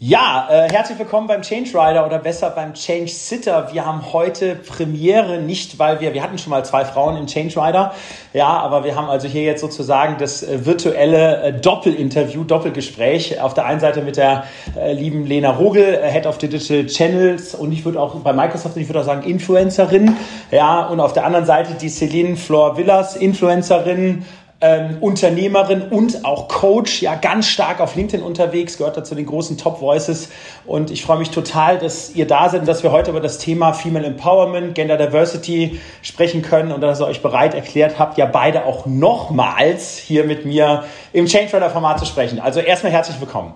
Ja, äh, herzlich willkommen beim Change Rider oder besser beim Change Sitter. Wir haben heute Premiere, nicht weil wir, wir hatten schon mal zwei Frauen im Change Rider, ja, aber wir haben also hier jetzt sozusagen das äh, virtuelle äh, Doppelinterview, Doppelgespräch. Auf der einen Seite mit der äh, lieben Lena Rogel, äh, Head of Digital Channels und ich würde auch bei Microsoft, ich würde auch sagen Influencerin, ja, und auf der anderen Seite die Celine Flor Villas, Influencerin, ähm, Unternehmerin und auch Coach, ja ganz stark auf LinkedIn unterwegs, gehört dazu den großen Top Voices und ich freue mich total, dass ihr da seid und dass wir heute über das Thema Female Empowerment, Gender Diversity sprechen können und dass ihr euch bereit erklärt habt, ja beide auch nochmals hier mit mir im Change Runner Format zu sprechen. Also erstmal herzlich willkommen.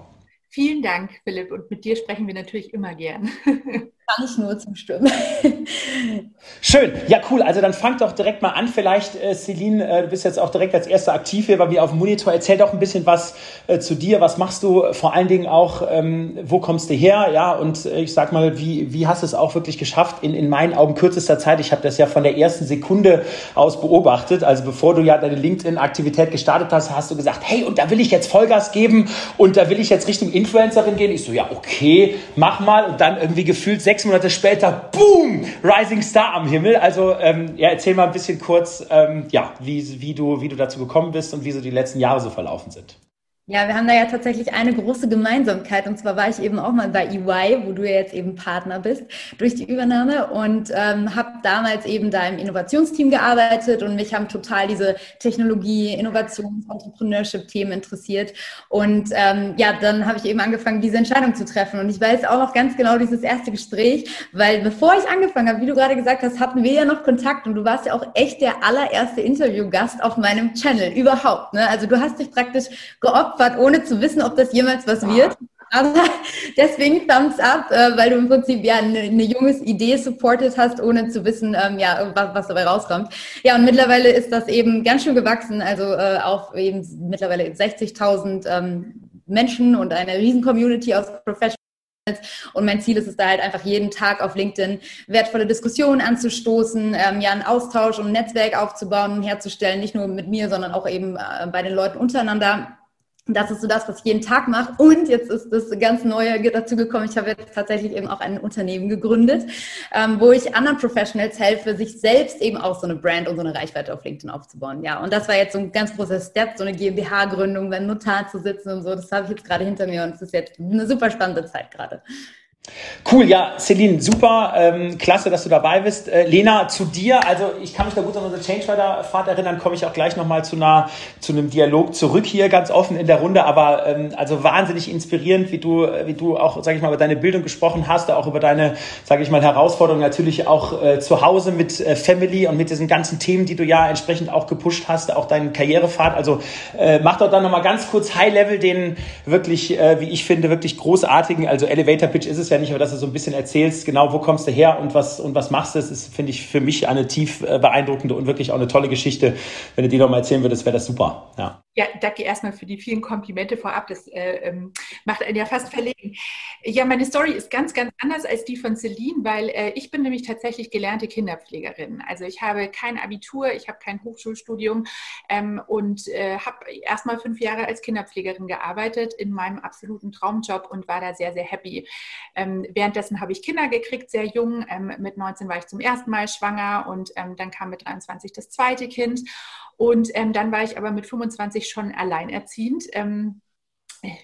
Vielen Dank, Philipp, und mit dir sprechen wir natürlich immer gern. Kann ich nur zustimmen. Schön. Ja, cool. Also dann fang doch direkt mal an. Vielleicht, äh, Celine, äh, du bist jetzt auch direkt als Erster aktiv hier bei mir auf dem Monitor. Erzähl doch ein bisschen was äh, zu dir. Was machst du? Vor allen Dingen auch, ähm, wo kommst du her? Ja, und äh, ich sag mal, wie, wie hast du es auch wirklich geschafft in, in meinen Augen kürzester Zeit? Ich habe das ja von der ersten Sekunde aus beobachtet. Also bevor du ja deine LinkedIn-Aktivität gestartet hast, hast du gesagt, hey, und da will ich jetzt Vollgas geben und da will ich jetzt Richtung Influencerin gehen. Ich so, ja, okay, mach mal. Und dann irgendwie gefühlt sechs Monate später, boom, Rising Star am Himmel. Also ähm, ja, erzähl mal ein bisschen kurz, ähm, ja, wie, wie, du, wie du dazu gekommen bist und wie so die letzten Jahre so verlaufen sind. Ja, wir haben da ja tatsächlich eine große Gemeinsamkeit. Und zwar war ich eben auch mal bei EY, wo du ja jetzt eben Partner bist, durch die Übernahme und ähm, habe damals eben da im Innovationsteam gearbeitet und mich haben total diese Technologie, Innovations-, Entrepreneurship-Themen interessiert. Und ähm, ja, dann habe ich eben angefangen, diese Entscheidung zu treffen. Und ich weiß auch noch ganz genau dieses erste Gespräch, weil bevor ich angefangen habe, wie du gerade gesagt hast, hatten wir ja noch Kontakt und du warst ja auch echt der allererste Interviewgast auf meinem Channel überhaupt. Ne? Also du hast dich praktisch geopfert geopfert, ohne zu wissen, ob das jemals was wird. Aber deswegen Thumbs up, äh, weil du im Prinzip ja eine, eine junge Idee supported hast, ohne zu wissen, ähm, ja, was, was dabei rauskommt. Ja, und mittlerweile ist das eben ganz schön gewachsen, also äh, auf eben mittlerweile 60.000 ähm, Menschen und eine riesen Community aus Professionals. Und mein Ziel ist es da halt einfach jeden Tag auf LinkedIn wertvolle Diskussionen anzustoßen, ähm, ja einen Austausch und ein Netzwerk aufzubauen und herzustellen, nicht nur mit mir, sondern auch eben äh, bei den Leuten untereinander. Das ist so das, was ich jeden Tag mache. Und jetzt ist das ganz Neue dazu gekommen. Ich habe jetzt tatsächlich eben auch ein Unternehmen gegründet, ähm, wo ich anderen Professionals helfe, sich selbst eben auch so eine Brand und so eine Reichweite auf LinkedIn aufzubauen. Ja, und das war jetzt so ein ganz großer Step, so eine GmbH-Gründung, beim Notar zu sitzen und so. Das habe ich jetzt gerade hinter mir und es ist jetzt eine super spannende Zeit gerade. Cool, ja, Celine, super, ähm, klasse, dass du dabei bist. Äh, Lena, zu dir, also ich kann mich da gut an unsere Change Rider Fahrt erinnern, komme ich auch gleich nochmal zu zu einem Dialog zurück hier, ganz offen in der Runde, aber ähm, also wahnsinnig inspirierend, wie du, wie du auch, sage ich mal, über deine Bildung gesprochen hast, auch über deine, sage ich mal, Herausforderungen natürlich auch äh, zu Hause mit äh, Family und mit diesen ganzen Themen, die du ja entsprechend auch gepusht hast, auch deinen Karrierepfad. Also äh, mach doch dann nochmal ganz kurz High Level den wirklich, äh, wie ich finde, wirklich großartigen, also Elevator Pitch ist es ja nicht, aber dass du so ein bisschen erzählst, genau wo kommst du her und was, und was machst du, das ist, finde ich, für mich eine tief äh, beeindruckende und wirklich auch eine tolle Geschichte. Wenn du die noch mal erzählen würdest, wäre das super. Ja. ja, danke erstmal für die vielen Komplimente vorab. Das äh, ähm, macht einen ja fast verlegen. Ja, meine Story ist ganz, ganz anders als die von Celine, weil äh, ich bin nämlich tatsächlich gelernte Kinderpflegerin. Also ich habe kein Abitur, ich habe kein Hochschulstudium ähm, und äh, habe erstmal fünf Jahre als Kinderpflegerin gearbeitet in meinem absoluten Traumjob und war da sehr, sehr happy. Ähm, währenddessen habe ich Kinder gekriegt, sehr jung. Ähm, mit 19 war ich zum ersten Mal schwanger und ähm, dann kam mit 23 das zweite Kind. Und ähm, dann war ich aber mit 25 schon alleinerziehend ähm,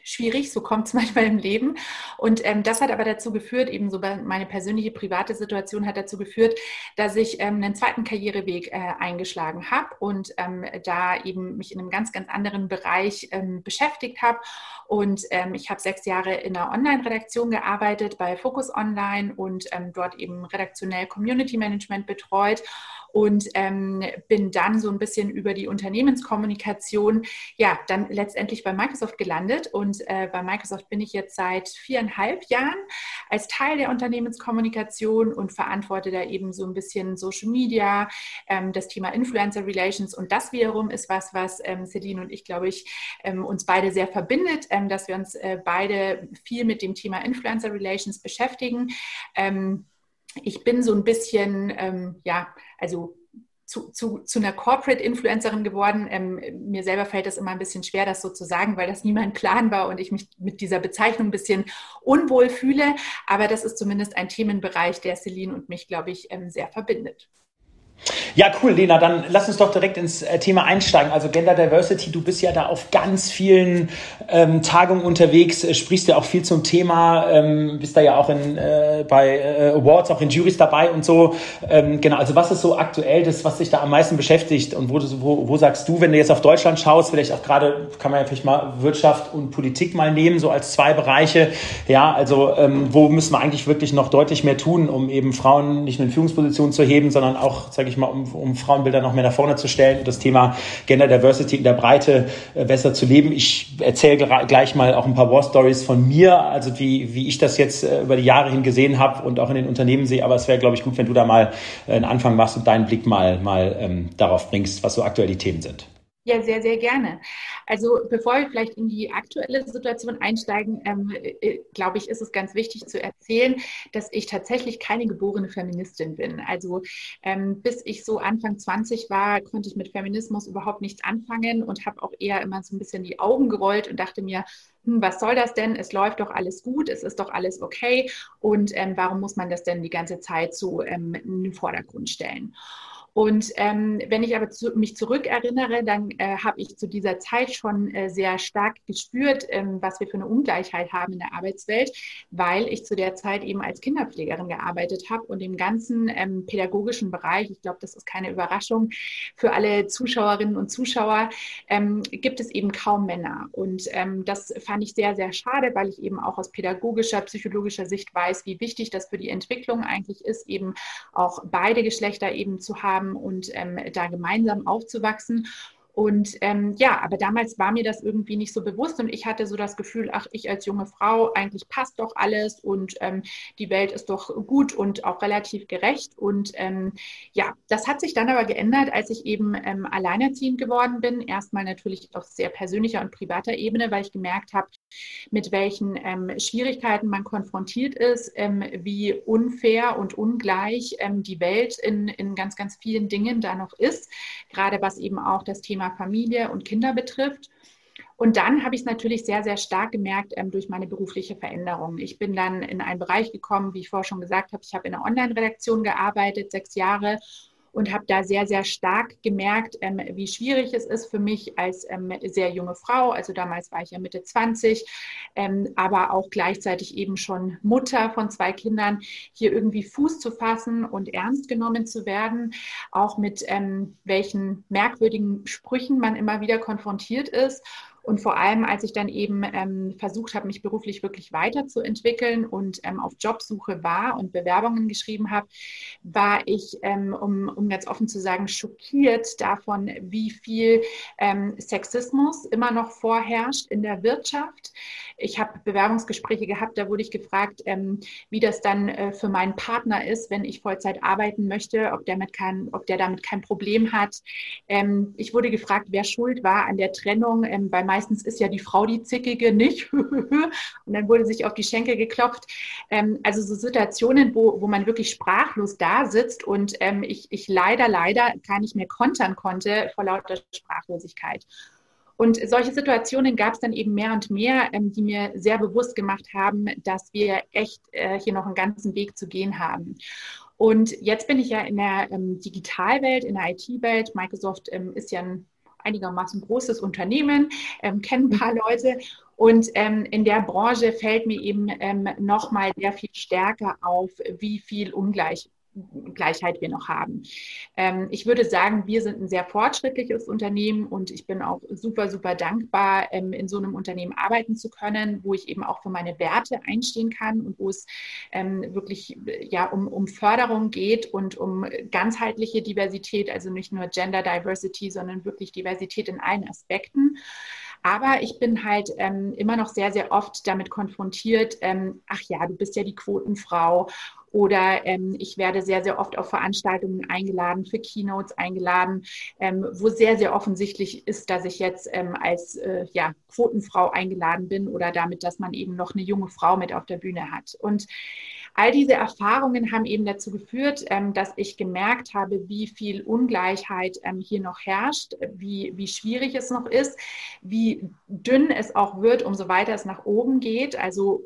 schwierig, so kommt es manchmal im Leben. Und ähm, das hat aber dazu geführt, eben so meine persönliche private Situation hat dazu geführt, dass ich ähm, einen zweiten Karriereweg äh, eingeschlagen habe und ähm, da eben mich in einem ganz, ganz anderen Bereich ähm, beschäftigt habe. Und ähm, ich habe sechs Jahre in einer Online-Redaktion gearbeitet bei Focus Online und ähm, dort eben redaktionell Community Management betreut und ähm, bin dann so ein bisschen über die Unternehmenskommunikation, ja, dann letztendlich bei Microsoft gelandet. Und äh, bei Microsoft bin ich jetzt seit viereinhalb Jahren als Teil der Unternehmenskommunikation und verantworte da eben so ein bisschen Social Media, ähm, das Thema Influencer Relations. Und das wiederum ist was, was ähm, Celine und ich, glaube ich, ähm, uns beide sehr verbindet, ähm, dass wir uns äh, beide viel mit dem Thema Influencer Relations beschäftigen. Ähm, ich bin so ein bisschen, ähm, ja, also zu, zu, zu einer Corporate-Influencerin geworden. Ähm, mir selber fällt das immer ein bisschen schwer, das so zu sagen, weil das nie mein Plan war und ich mich mit dieser Bezeichnung ein bisschen unwohl fühle. Aber das ist zumindest ein Themenbereich, der Celine und mich, glaube ich, ähm, sehr verbindet. Ja, cool, Lena. Dann lass uns doch direkt ins äh, Thema einsteigen. Also Gender Diversity, du bist ja da auf ganz vielen ähm, Tagungen unterwegs, äh, sprichst ja auch viel zum Thema, ähm, bist da ja auch in, äh, bei äh, Awards, auch in Juries dabei und so. Ähm, genau, also was ist so aktuell das, was dich da am meisten beschäftigt und wo, wo, wo sagst du, wenn du jetzt auf Deutschland schaust, vielleicht auch gerade, kann man ja vielleicht mal Wirtschaft und Politik mal nehmen, so als zwei Bereiche. Ja, also ähm, wo müssen wir eigentlich wirklich noch deutlich mehr tun, um eben Frauen nicht nur in Führungspositionen zu heben, sondern auch, sage ich mal, um, um Frauenbilder noch mehr nach vorne zu stellen und das Thema Gender Diversity in der Breite äh, besser zu leben. Ich erzähle gleich mal auch ein paar War Stories von mir, also wie, wie ich das jetzt äh, über die Jahre hin gesehen habe und auch in den Unternehmen sehe. Aber es wäre, glaube ich, gut, wenn du da mal äh, einen Anfang machst und deinen Blick mal, mal ähm, darauf bringst, was so aktuell die Themen sind. Ja, sehr, sehr gerne. Also bevor wir vielleicht in die aktuelle Situation einsteigen, ähm, äh, glaube ich, ist es ganz wichtig zu erzählen, dass ich tatsächlich keine geborene Feministin bin. Also ähm, bis ich so Anfang 20 war, konnte ich mit Feminismus überhaupt nichts anfangen und habe auch eher immer so ein bisschen die Augen gerollt und dachte mir, hm, was soll das denn? Es läuft doch alles gut, es ist doch alles okay. Und ähm, warum muss man das denn die ganze Zeit so ähm, in den Vordergrund stellen? Und ähm, wenn ich aber zu, mich zurückerinnere, dann äh, habe ich zu dieser Zeit schon äh, sehr stark gespürt, ähm, was wir für eine Ungleichheit haben in der Arbeitswelt, weil ich zu der Zeit eben als Kinderpflegerin gearbeitet habe und im ganzen ähm, pädagogischen Bereich, ich glaube, das ist keine Überraschung für alle Zuschauerinnen und Zuschauer, ähm, gibt es eben kaum Männer. Und ähm, das fand ich sehr, sehr schade, weil ich eben auch aus pädagogischer, psychologischer Sicht weiß, wie wichtig das für die Entwicklung eigentlich ist, eben auch beide Geschlechter eben zu haben haben und ähm, da gemeinsam aufzuwachsen. Und ähm, ja, aber damals war mir das irgendwie nicht so bewusst und ich hatte so das Gefühl, ach, ich als junge Frau, eigentlich passt doch alles und ähm, die Welt ist doch gut und auch relativ gerecht. Und ähm, ja, das hat sich dann aber geändert, als ich eben ähm, alleinerziehend geworden bin. Erstmal natürlich auf sehr persönlicher und privater Ebene, weil ich gemerkt habe, mit welchen ähm, Schwierigkeiten man konfrontiert ist, ähm, wie unfair und ungleich die Welt in, in ganz, ganz vielen Dingen da noch ist, gerade was eben auch das Thema Familie und Kinder betrifft. Und dann habe ich es natürlich sehr, sehr stark gemerkt ähm, durch meine berufliche Veränderung. Ich bin dann in einen Bereich gekommen, wie ich vorher schon gesagt habe, ich habe in einer Online-Redaktion gearbeitet, sechs Jahre und habe da sehr, sehr stark gemerkt, ähm, wie schwierig es ist für mich als ähm, sehr junge Frau, also damals war ich ja Mitte 20, ähm, aber auch gleichzeitig eben schon Mutter von zwei Kindern, hier irgendwie Fuß zu fassen und ernst genommen zu werden, auch mit ähm, welchen merkwürdigen Sprüchen man immer wieder konfrontiert ist. Und vor allem, als ich dann eben ähm, versucht habe, mich beruflich wirklich weiterzuentwickeln und ähm, auf Jobsuche war und Bewerbungen geschrieben habe, war ich, ähm, um, um ganz offen zu sagen, schockiert davon, wie viel ähm, Sexismus immer noch vorherrscht in der Wirtschaft. Ich habe Bewerbungsgespräche gehabt, da wurde ich gefragt, ähm, wie das dann äh, für meinen Partner ist, wenn ich Vollzeit arbeiten möchte, ob der, mit kein, ob der damit kein Problem hat. Ähm, ich wurde gefragt, wer schuld war an der Trennung bei meinem meistens ist ja die Frau die Zickige nicht. und dann wurde sich auf die Schenkel geklopft. Ähm, also so Situationen, wo, wo man wirklich sprachlos da sitzt und ähm, ich, ich leider, leider gar nicht mehr kontern konnte vor lauter Sprachlosigkeit. Und solche Situationen gab es dann eben mehr und mehr, ähm, die mir sehr bewusst gemacht haben, dass wir echt äh, hier noch einen ganzen Weg zu gehen haben. Und jetzt bin ich ja in der ähm, Digitalwelt, in der IT-Welt. Microsoft ähm, ist ja ein einigermaßen großes Unternehmen, ähm, kennen ein paar Leute. Und ähm, in der Branche fällt mir eben ähm, nochmal sehr viel stärker auf, wie viel Ungleich Gleichheit wir noch haben. Ähm, ich würde sagen, wir sind ein sehr fortschrittliches Unternehmen und ich bin auch super, super dankbar, ähm, in so einem Unternehmen arbeiten zu können, wo ich eben auch für meine Werte einstehen kann und wo es ähm, wirklich ja, um, um Förderung geht und um ganzheitliche Diversität, also nicht nur Gender Diversity, sondern wirklich Diversität in allen Aspekten. Aber ich bin halt ähm, immer noch sehr, sehr oft damit konfrontiert, ähm, ach ja, du bist ja die Quotenfrau Oder ähm, ich werde sehr, sehr oft auf Veranstaltungen eingeladen, für Keynotes eingeladen, ähm, wo sehr, sehr offensichtlich ist, dass ich jetzt ähm, als äh, ja, Quotenfrau eingeladen bin oder damit, dass man eben noch eine junge Frau mit auf der Bühne hat. Und all diese Erfahrungen haben eben dazu geführt, ähm, dass ich gemerkt habe, wie viel Ungleichheit ähm, hier noch herrscht, wie, wie schwierig es noch ist, wie dünn es auch wird, umso weiter es nach oben geht. Also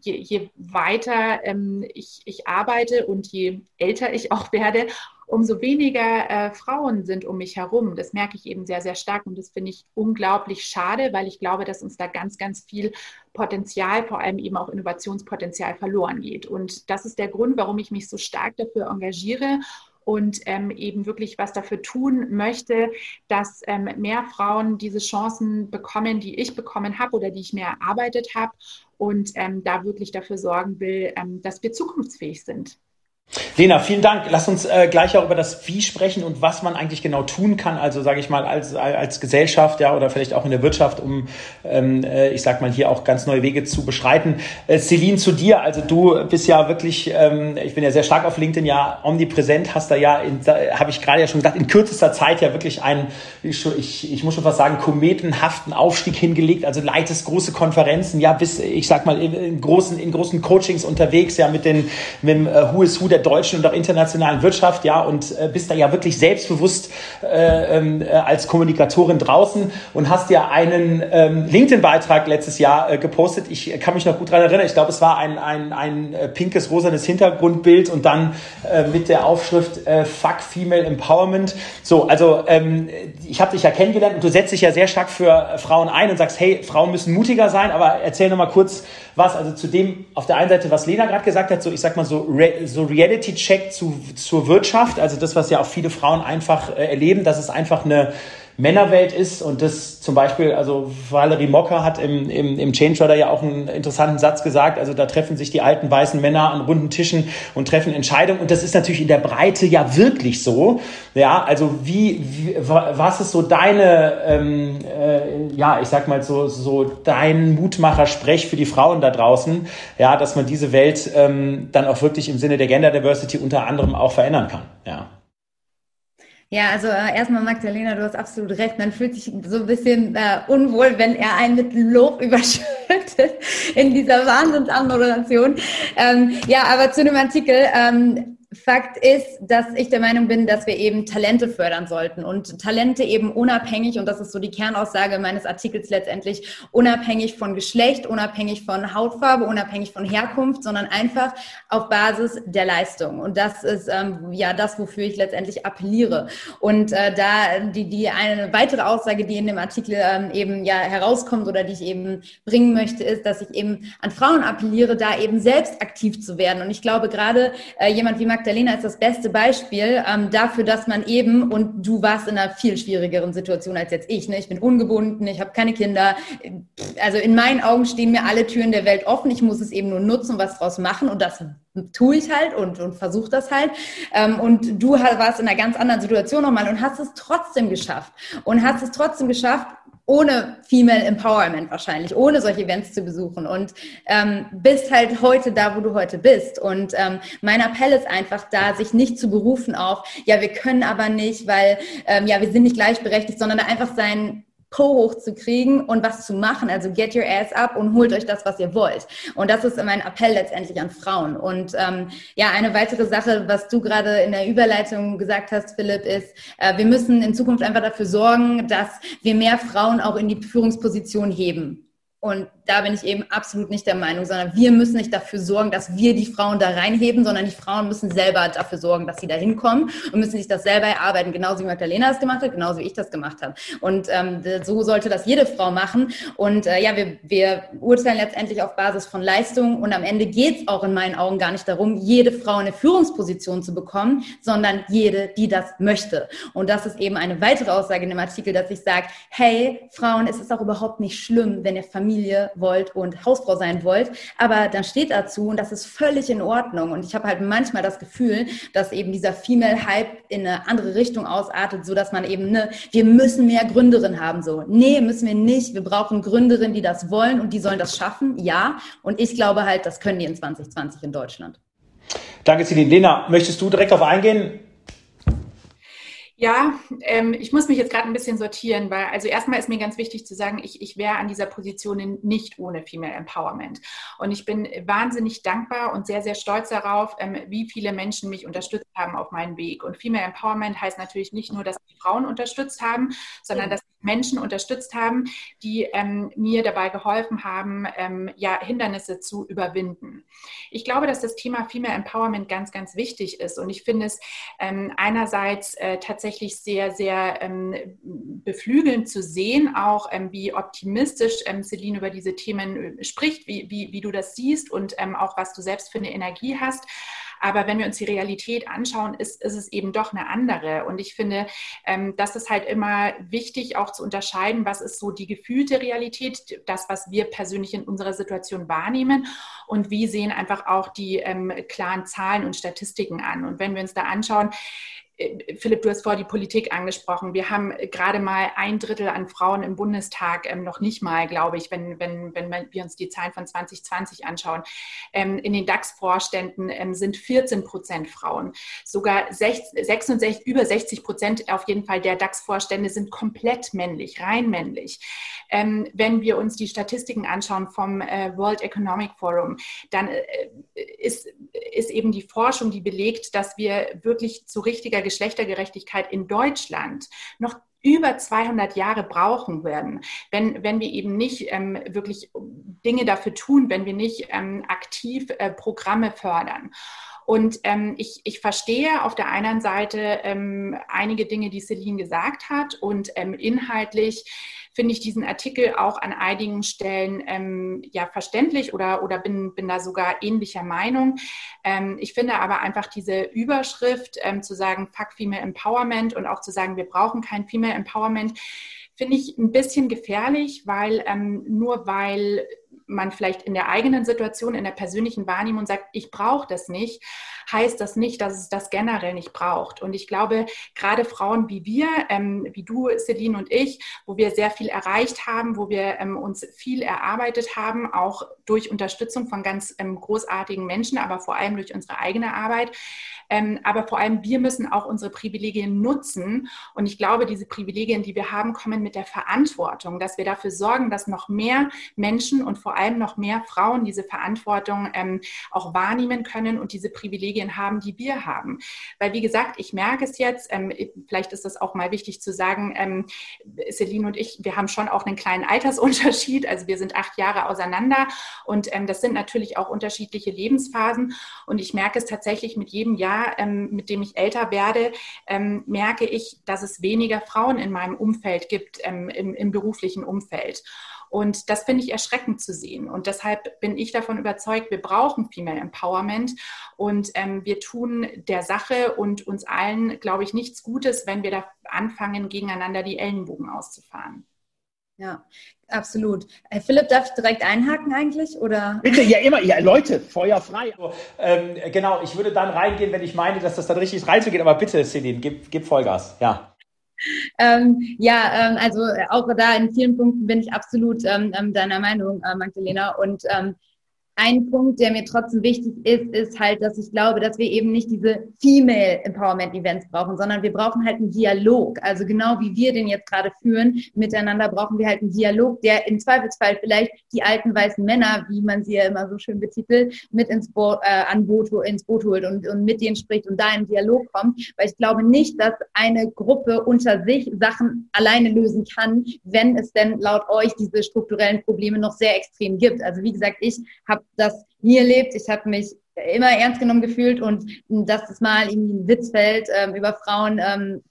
je, je weiter ähm, ich, ich arbeite und je älter ich auch werde, umso weniger äh, Frauen sind um mich herum. Das merke ich eben sehr, sehr stark und das finde ich unglaublich schade, weil ich glaube, dass uns da ganz, ganz viel Potenzial, vor allem eben auch Innovationspotenzial verloren geht. Und das ist der Grund, warum ich mich so stark dafür engagiere und ähm, eben wirklich was dafür tun möchte, dass ähm, mehr Frauen diese Chancen bekommen, die ich bekommen habe oder die ich mir erarbeitet habe und ähm, da wirklich dafür sorgen will, ähm, dass wir zukunftsfähig sind. Lena, vielen Dank. Lass uns äh, gleich auch über das Wie sprechen und was man eigentlich genau tun kann, also sage ich mal als, als Gesellschaft ja oder vielleicht auch in der Wirtschaft, um ähm, äh, ich sag mal hier auch ganz neue Wege zu beschreiten. Äh, Celine, zu dir, also du bist ja wirklich, ähm, ich bin ja sehr stark auf LinkedIn ja omnipräsent, hast da ja, habe ich gerade ja schon gesagt, in kürzester Zeit ja wirklich einen, ich, ich, muss schon fast sagen, kometenhaften Aufstieg hingelegt, also leitest große Konferenzen, ja bis, ich sag mal, in, in großen, in großen Coachings unterwegs, ja mit, den, mit dem äh, Who is Who der deutschen und auch internationalen Wirtschaft, ja, und äh, bist da ja wirklich selbstbewusst äh, ähm, äh, als Kommunikatorin draußen und hast ja einen ähm, LinkedIn-Beitrag letztes Jahr äh, gepostet. Ich kann mich noch gut daran erinnern. Ich glaube, es war ein, ein, ein äh, pinkes, rosanes Hintergrundbild und dann äh, mit der Aufschrift äh, Fuck Female Empowerment. So, also ähm, ich habe dich ja kennengelernt und du setzt dich ja sehr stark für Frauen ein und sagst, hey, Frauen müssen mutiger sein, aber erzähl noch mal kurz was, also zu dem auf der einen Seite, was Lena gerade gesagt hat, so ich sag mal so, Re so Reality-Check zu, zur Wirtschaft, also das, was ja auch viele Frauen einfach äh, erleben, dass es einfach eine Männerwelt ist und das zum Beispiel, also Valerie Mocker hat im, im, im Change Rider ja auch einen interessanten Satz gesagt, also da treffen sich die alten weißen Männer an runden Tischen und treffen Entscheidungen und das ist natürlich in der Breite ja wirklich so, ja, also wie, wie was ist so deine, ähm, äh, ja, ich sag mal so, so dein Mutmacher-Sprech für die Frauen da draußen, ja, dass man diese Welt ähm, dann auch wirklich im Sinne der Gender Diversity unter anderem auch verändern kann, ja. Ja, also äh, erstmal Magdalena, du hast absolut recht. Man fühlt sich so ein bisschen äh, unwohl, wenn er einen mit Lob überschüttet in dieser Wahnsinnsanmoderation. Ähm, ja, aber zu dem Artikel. Ähm, Fakt ist, dass ich der Meinung bin, dass wir eben Talente fördern sollten und Talente eben unabhängig, und das ist so die Kernaussage meines Artikels letztendlich, unabhängig von Geschlecht, unabhängig von Hautfarbe, unabhängig von Herkunft, sondern einfach auf Basis der Leistung. Und das ist ähm, ja das, wofür ich letztendlich appelliere. Und äh, da die, die eine weitere Aussage, die in dem Artikel ähm, eben ja herauskommt oder die ich eben bringen möchte, ist, dass ich eben an Frauen appelliere, da eben selbst aktiv zu werden. Und ich glaube, gerade äh, jemand wie Max Magdalena ist das beste Beispiel ähm, dafür, dass man eben, und du warst in einer viel schwierigeren Situation als jetzt ich, ne? ich bin ungebunden, ich habe keine Kinder, also in meinen Augen stehen mir alle Türen der Welt offen, ich muss es eben nur nutzen und was draus machen und das tue ich halt und, und versuche das halt. Ähm, und du warst in einer ganz anderen Situation nochmal und hast es trotzdem geschafft. Und hast es trotzdem geschafft, ohne Female Empowerment wahrscheinlich, ohne solche Events zu besuchen und ähm, bist halt heute da, wo du heute bist. Und ähm, mein Appell ist einfach da, sich nicht zu berufen auf, ja, wir können aber nicht, weil ähm, ja, wir sind nicht gleichberechtigt, sondern einfach sein Po hochzukriegen und was zu machen. Also get your ass up und holt euch das, was ihr wollt. Und das ist mein Appell letztendlich an Frauen. Und ähm, ja, eine weitere Sache, was du gerade in der Überleitung gesagt hast, Philipp, ist, äh, wir müssen in Zukunft einfach dafür sorgen, dass wir mehr Frauen auch in die Führungsposition heben. Und da bin ich eben absolut nicht der Meinung, sondern wir müssen nicht dafür sorgen, dass wir die Frauen da reinheben, sondern die Frauen müssen selber dafür sorgen, dass sie da hinkommen und müssen sich das selber erarbeiten, genauso wie Magdalena es gemacht hat, genauso wie ich das gemacht habe. Und ähm, so sollte das jede Frau machen. Und äh, ja, wir, wir urteilen letztendlich auf Basis von Leistung und am Ende geht es auch in meinen Augen gar nicht darum, jede Frau in eine Führungsposition zu bekommen, sondern jede, die das möchte. Und das ist eben eine weitere Aussage in dem Artikel, dass ich sage, hey, Frauen, es ist auch überhaupt nicht schlimm, wenn ihr Familie wollt und Hausfrau sein wollt. Aber dann steht dazu und das ist völlig in Ordnung. Und ich habe halt manchmal das Gefühl, dass eben dieser Female-Hype in eine andere Richtung ausartet, so dass man eben, ne, wir müssen mehr Gründerinnen haben. So, nee, müssen wir nicht. Wir brauchen Gründerinnen, die das wollen und die sollen das schaffen. Ja. Und ich glaube halt, das können die in 2020 in Deutschland. Danke, Celine. Lena, möchtest du direkt darauf eingehen? Ja, ähm, ich muss mich jetzt gerade ein bisschen sortieren, weil also erstmal ist mir ganz wichtig zu sagen, ich, ich wäre an dieser Position nicht ohne Female Empowerment. Und ich bin wahnsinnig dankbar und sehr, sehr stolz darauf, ähm, wie viele Menschen mich unterstützt haben auf meinem Weg. Und Female Empowerment heißt natürlich nicht nur, dass die Frauen unterstützt haben, sondern dass Menschen unterstützt haben, die ähm, mir dabei geholfen haben, ähm, ja, Hindernisse zu überwinden. Ich glaube, dass das Thema Female Empowerment ganz, ganz wichtig ist. Und ich finde es ähm, einerseits äh, tatsächlich sehr, sehr ähm, beflügelnd zu sehen, auch ähm, wie optimistisch ähm, Celine über diese Themen äh, spricht, wie, wie, wie du das siehst und auch was du selbst für eine Energie hast. Aber wenn wir uns die Realität anschauen, ist, ist es eben doch eine andere. Und ich finde, ähm, das ist halt immer wichtig, auch zu unterscheiden, was ist so die gefühlte Realität, das, was wir persönlich in unserer Situation wahrnehmen und wie sehen einfach auch die ähm, klaren Zahlen und Statistiken an. Und wenn wir uns da anschauen, Philipp, du hast vor die Politik angesprochen. Wir haben gerade mal ein Drittel an Frauen im Bundestag, ähm, noch nicht mal, glaube ich, wenn, wenn, wenn wir uns die Zahlen von 2020 anschauen. Ähm, in den DAX-Vorständen ähm, sind 14 Prozent Frauen. Sogar 60, 66, über 60 Prozent auf jeden Fall der DAX-Vorstände sind komplett männlich, rein männlich. Ähm, wenn wir uns die Statistiken anschauen vom äh, World Economic Forum, dann äh, ist, ist eben die Forschung, die belegt, dass wir wirklich zu richtiger Geschlechtergerechtigkeit in Deutschland noch über 200 Jahre brauchen werden, wenn, wenn wir eben nicht ähm, wirklich Dinge dafür tun, wenn wir nicht ähm, aktiv äh, Programme fördern. Und ähm, ich, ich verstehe auf der einen Seite ähm, einige Dinge, die Celine gesagt hat und ähm, inhaltlich finde ich diesen Artikel auch an einigen Stellen ähm, ja verständlich oder, oder bin, bin da sogar ähnlicher Meinung. Ähm, ich finde aber einfach diese Überschrift ähm, zu sagen, fuck Female Empowerment und auch zu sagen, wir brauchen kein Female Empowerment, finde ich ein bisschen gefährlich, weil ähm, nur weil man vielleicht in der eigenen Situation, in der persönlichen Wahrnehmung sagt, ich brauche das nicht, heißt das nicht, dass es das generell nicht braucht. Und ich glaube, gerade Frauen wie wir, ähm, wie du, Celine und ich, wo wir sehr viel erreicht haben, wo wir ähm, uns viel erarbeitet haben, auch durch Unterstützung von ganz ähm, großartigen Menschen, aber vor allem durch unsere eigene Arbeit. Ähm, aber vor allem wir müssen auch unsere Privilegien nutzen. Und ich glaube, diese Privilegien, die wir haben, kommen mit der Verantwortung, dass wir dafür sorgen, dass noch mehr Menschen und vor allem noch mehr Frauen diese Verantwortung ähm, auch wahrnehmen können und diese Privilegien haben, die wir haben. Weil, wie gesagt, ich merke es jetzt, ähm, vielleicht ist das auch mal wichtig zu sagen, ähm, Celine und ich, wir haben schon auch einen kleinen Altersunterschied. Also wir sind acht Jahre auseinander und ähm, das sind natürlich auch unterschiedliche Lebensphasen. Und ich merke es tatsächlich mit jedem Jahr, ähm, mit dem ich älter werde, ähm, merke ich, dass es weniger Frauen in meinem Umfeld gibt, im, im beruflichen Umfeld. Und das finde ich erschreckend zu sehen. Und deshalb bin ich davon überzeugt, wir brauchen Female Empowerment. Und ähm, wir tun der Sache und uns allen, glaube ich, nichts Gutes, wenn wir da anfangen, gegeneinander die Ellenbogen auszufahren. Ja, absolut. Äh, Philipp, darf ich direkt einhaken eigentlich? Oder? Bitte, ja immer, ja, Leute, Feuer frei. Also, ähm, genau, ich würde dann reingehen, wenn ich meine, dass das dann richtig reinzugeht. Aber bitte, Celine, gib, gib Vollgas. Ja ähm, ja, ähm, also auch da in vielen Punkten bin ich absolut ähm, ähm deiner Meinung, äh, Magdalena. Und ähm, ein Punkt, der mir trotzdem wichtig ist, ist halt, dass ich glaube, dass wir eben nicht diese Female Empowerment Events brauchen, sondern wir brauchen halt einen Dialog. Also genau wie wir den jetzt gerade führen, miteinander brauchen wir halt einen Dialog, der im Zweifelsfall vielleicht die alten weißen Männer, wie man sie ja immer so schön betitelt, mit ins Boot, äh, an Boot, ins Boot holt und, und mit denen spricht und da in Dialog kommt. Weil ich glaube nicht, dass eine Gruppe unter sich Sachen alleine lösen kann, wenn es denn laut euch diese strukturellen Probleme noch sehr extrem gibt. Also wie gesagt, ich habe das nie erlebt. Ich habe mich immer ernst genommen gefühlt und dass es mal irgendwie ein Witz fällt ähm, über Frauen, ähm,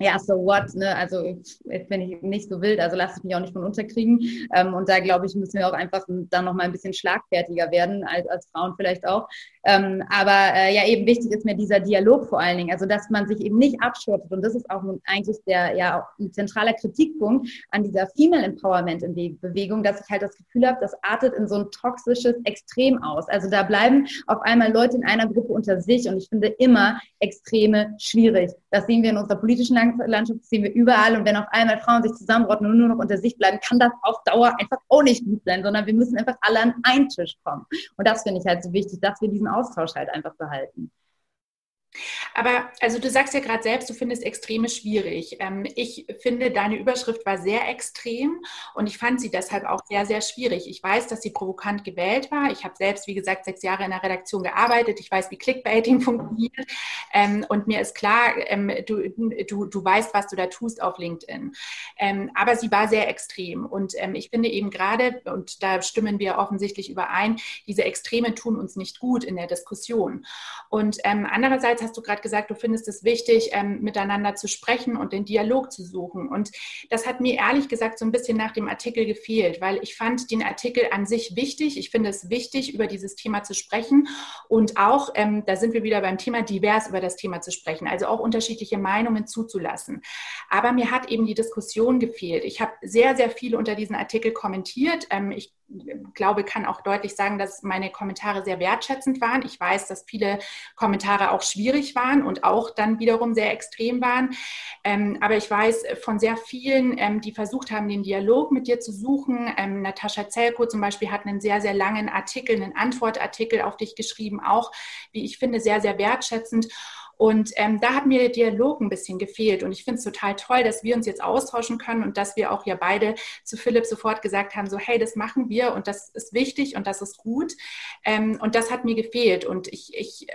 ja, so what, ne? Also jetzt bin ich nicht so wild, also lasse ich mich auch nicht von unterkriegen. Ähm, und da glaube ich, müssen wir auch einfach dann noch mal ein bisschen schlagfertiger werden, als, als Frauen vielleicht auch. Ähm, aber äh, ja, eben wichtig ist mir dieser Dialog vor allen Dingen, also dass man sich eben nicht abschottet. Und das ist auch eigentlich der ja auch ein zentraler Kritikpunkt an dieser Female Empowerment Bewegung, dass ich halt das Gefühl habe, das artet in so ein toxisches Extrem aus. Also da bleiben auf einmal Leute in einer Gruppe unter sich und ich finde immer Extreme schwierig. Das sehen wir in unserer politischen Landschaft, das sehen wir überall. Und wenn auf einmal Frauen sich zusammenrotten und nur noch unter sich bleiben, kann das auf Dauer einfach auch nicht gut sein, sondern wir müssen einfach alle an einen Tisch kommen. Und das finde ich halt so wichtig, dass wir diesen Austausch halt einfach behalten. Aber also du sagst ja gerade selbst, du findest Extreme schwierig. Ähm, ich finde, deine Überschrift war sehr extrem und ich fand sie deshalb auch sehr, sehr schwierig. Ich weiß, dass sie provokant gewählt war. Ich habe selbst, wie gesagt, sechs Jahre in der Redaktion gearbeitet. Ich weiß, wie Clickbaiting funktioniert. Ähm, und mir ist klar, ähm, du, du, du weißt, was du da tust auf LinkedIn. aber sie war sehr extrem. Und ich finde eben gerade, und da stimmen wir offensichtlich überein, diese Extreme tun uns nicht gut in der Diskussion. Und andererseits hast du gerade gesagt, du findest es wichtig, ähm, miteinander zu sprechen und den Dialog zu suchen. Und das hat mir ehrlich gesagt so ein bisschen nach dem Artikel gefehlt, weil ich fand den Artikel an sich wichtig. Ich finde es wichtig, über dieses Thema zu sprechen und auch, ähm, da sind wir wieder beim Thema, divers über das Thema zu sprechen, also auch unterschiedliche Meinungen zuzulassen. Aber mir hat eben die Diskussion gefehlt. Ich habe sehr, sehr viel unter diesen Artikel kommentiert. Ähm, ich glaube, kann auch deutlich sagen, dass meine Kommentare sehr wertschätzend waren. Ich weiß, dass viele Kommentare auch schwierig waren und auch dann wiederum sehr extrem waren. Ähm, aber ich weiß von sehr vielen, ähm, die versucht haben, den Dialog mit dir zu suchen. Ähm, Natascha Zelko zum Beispiel hat einen sehr, sehr langen Artikel, einen Antwortartikel auf dich geschrieben, auch, wie ich finde, sehr, sehr wertschätzend. Und ähm, da hat mir der Dialog ein bisschen gefehlt. Und ich finde es total toll, dass wir uns jetzt austauschen können und dass wir auch ja beide zu Philipp sofort gesagt haben, so hey, das machen wir und das ist wichtig und das ist gut. Ähm, und das hat mir gefehlt. Und ich, ich äh,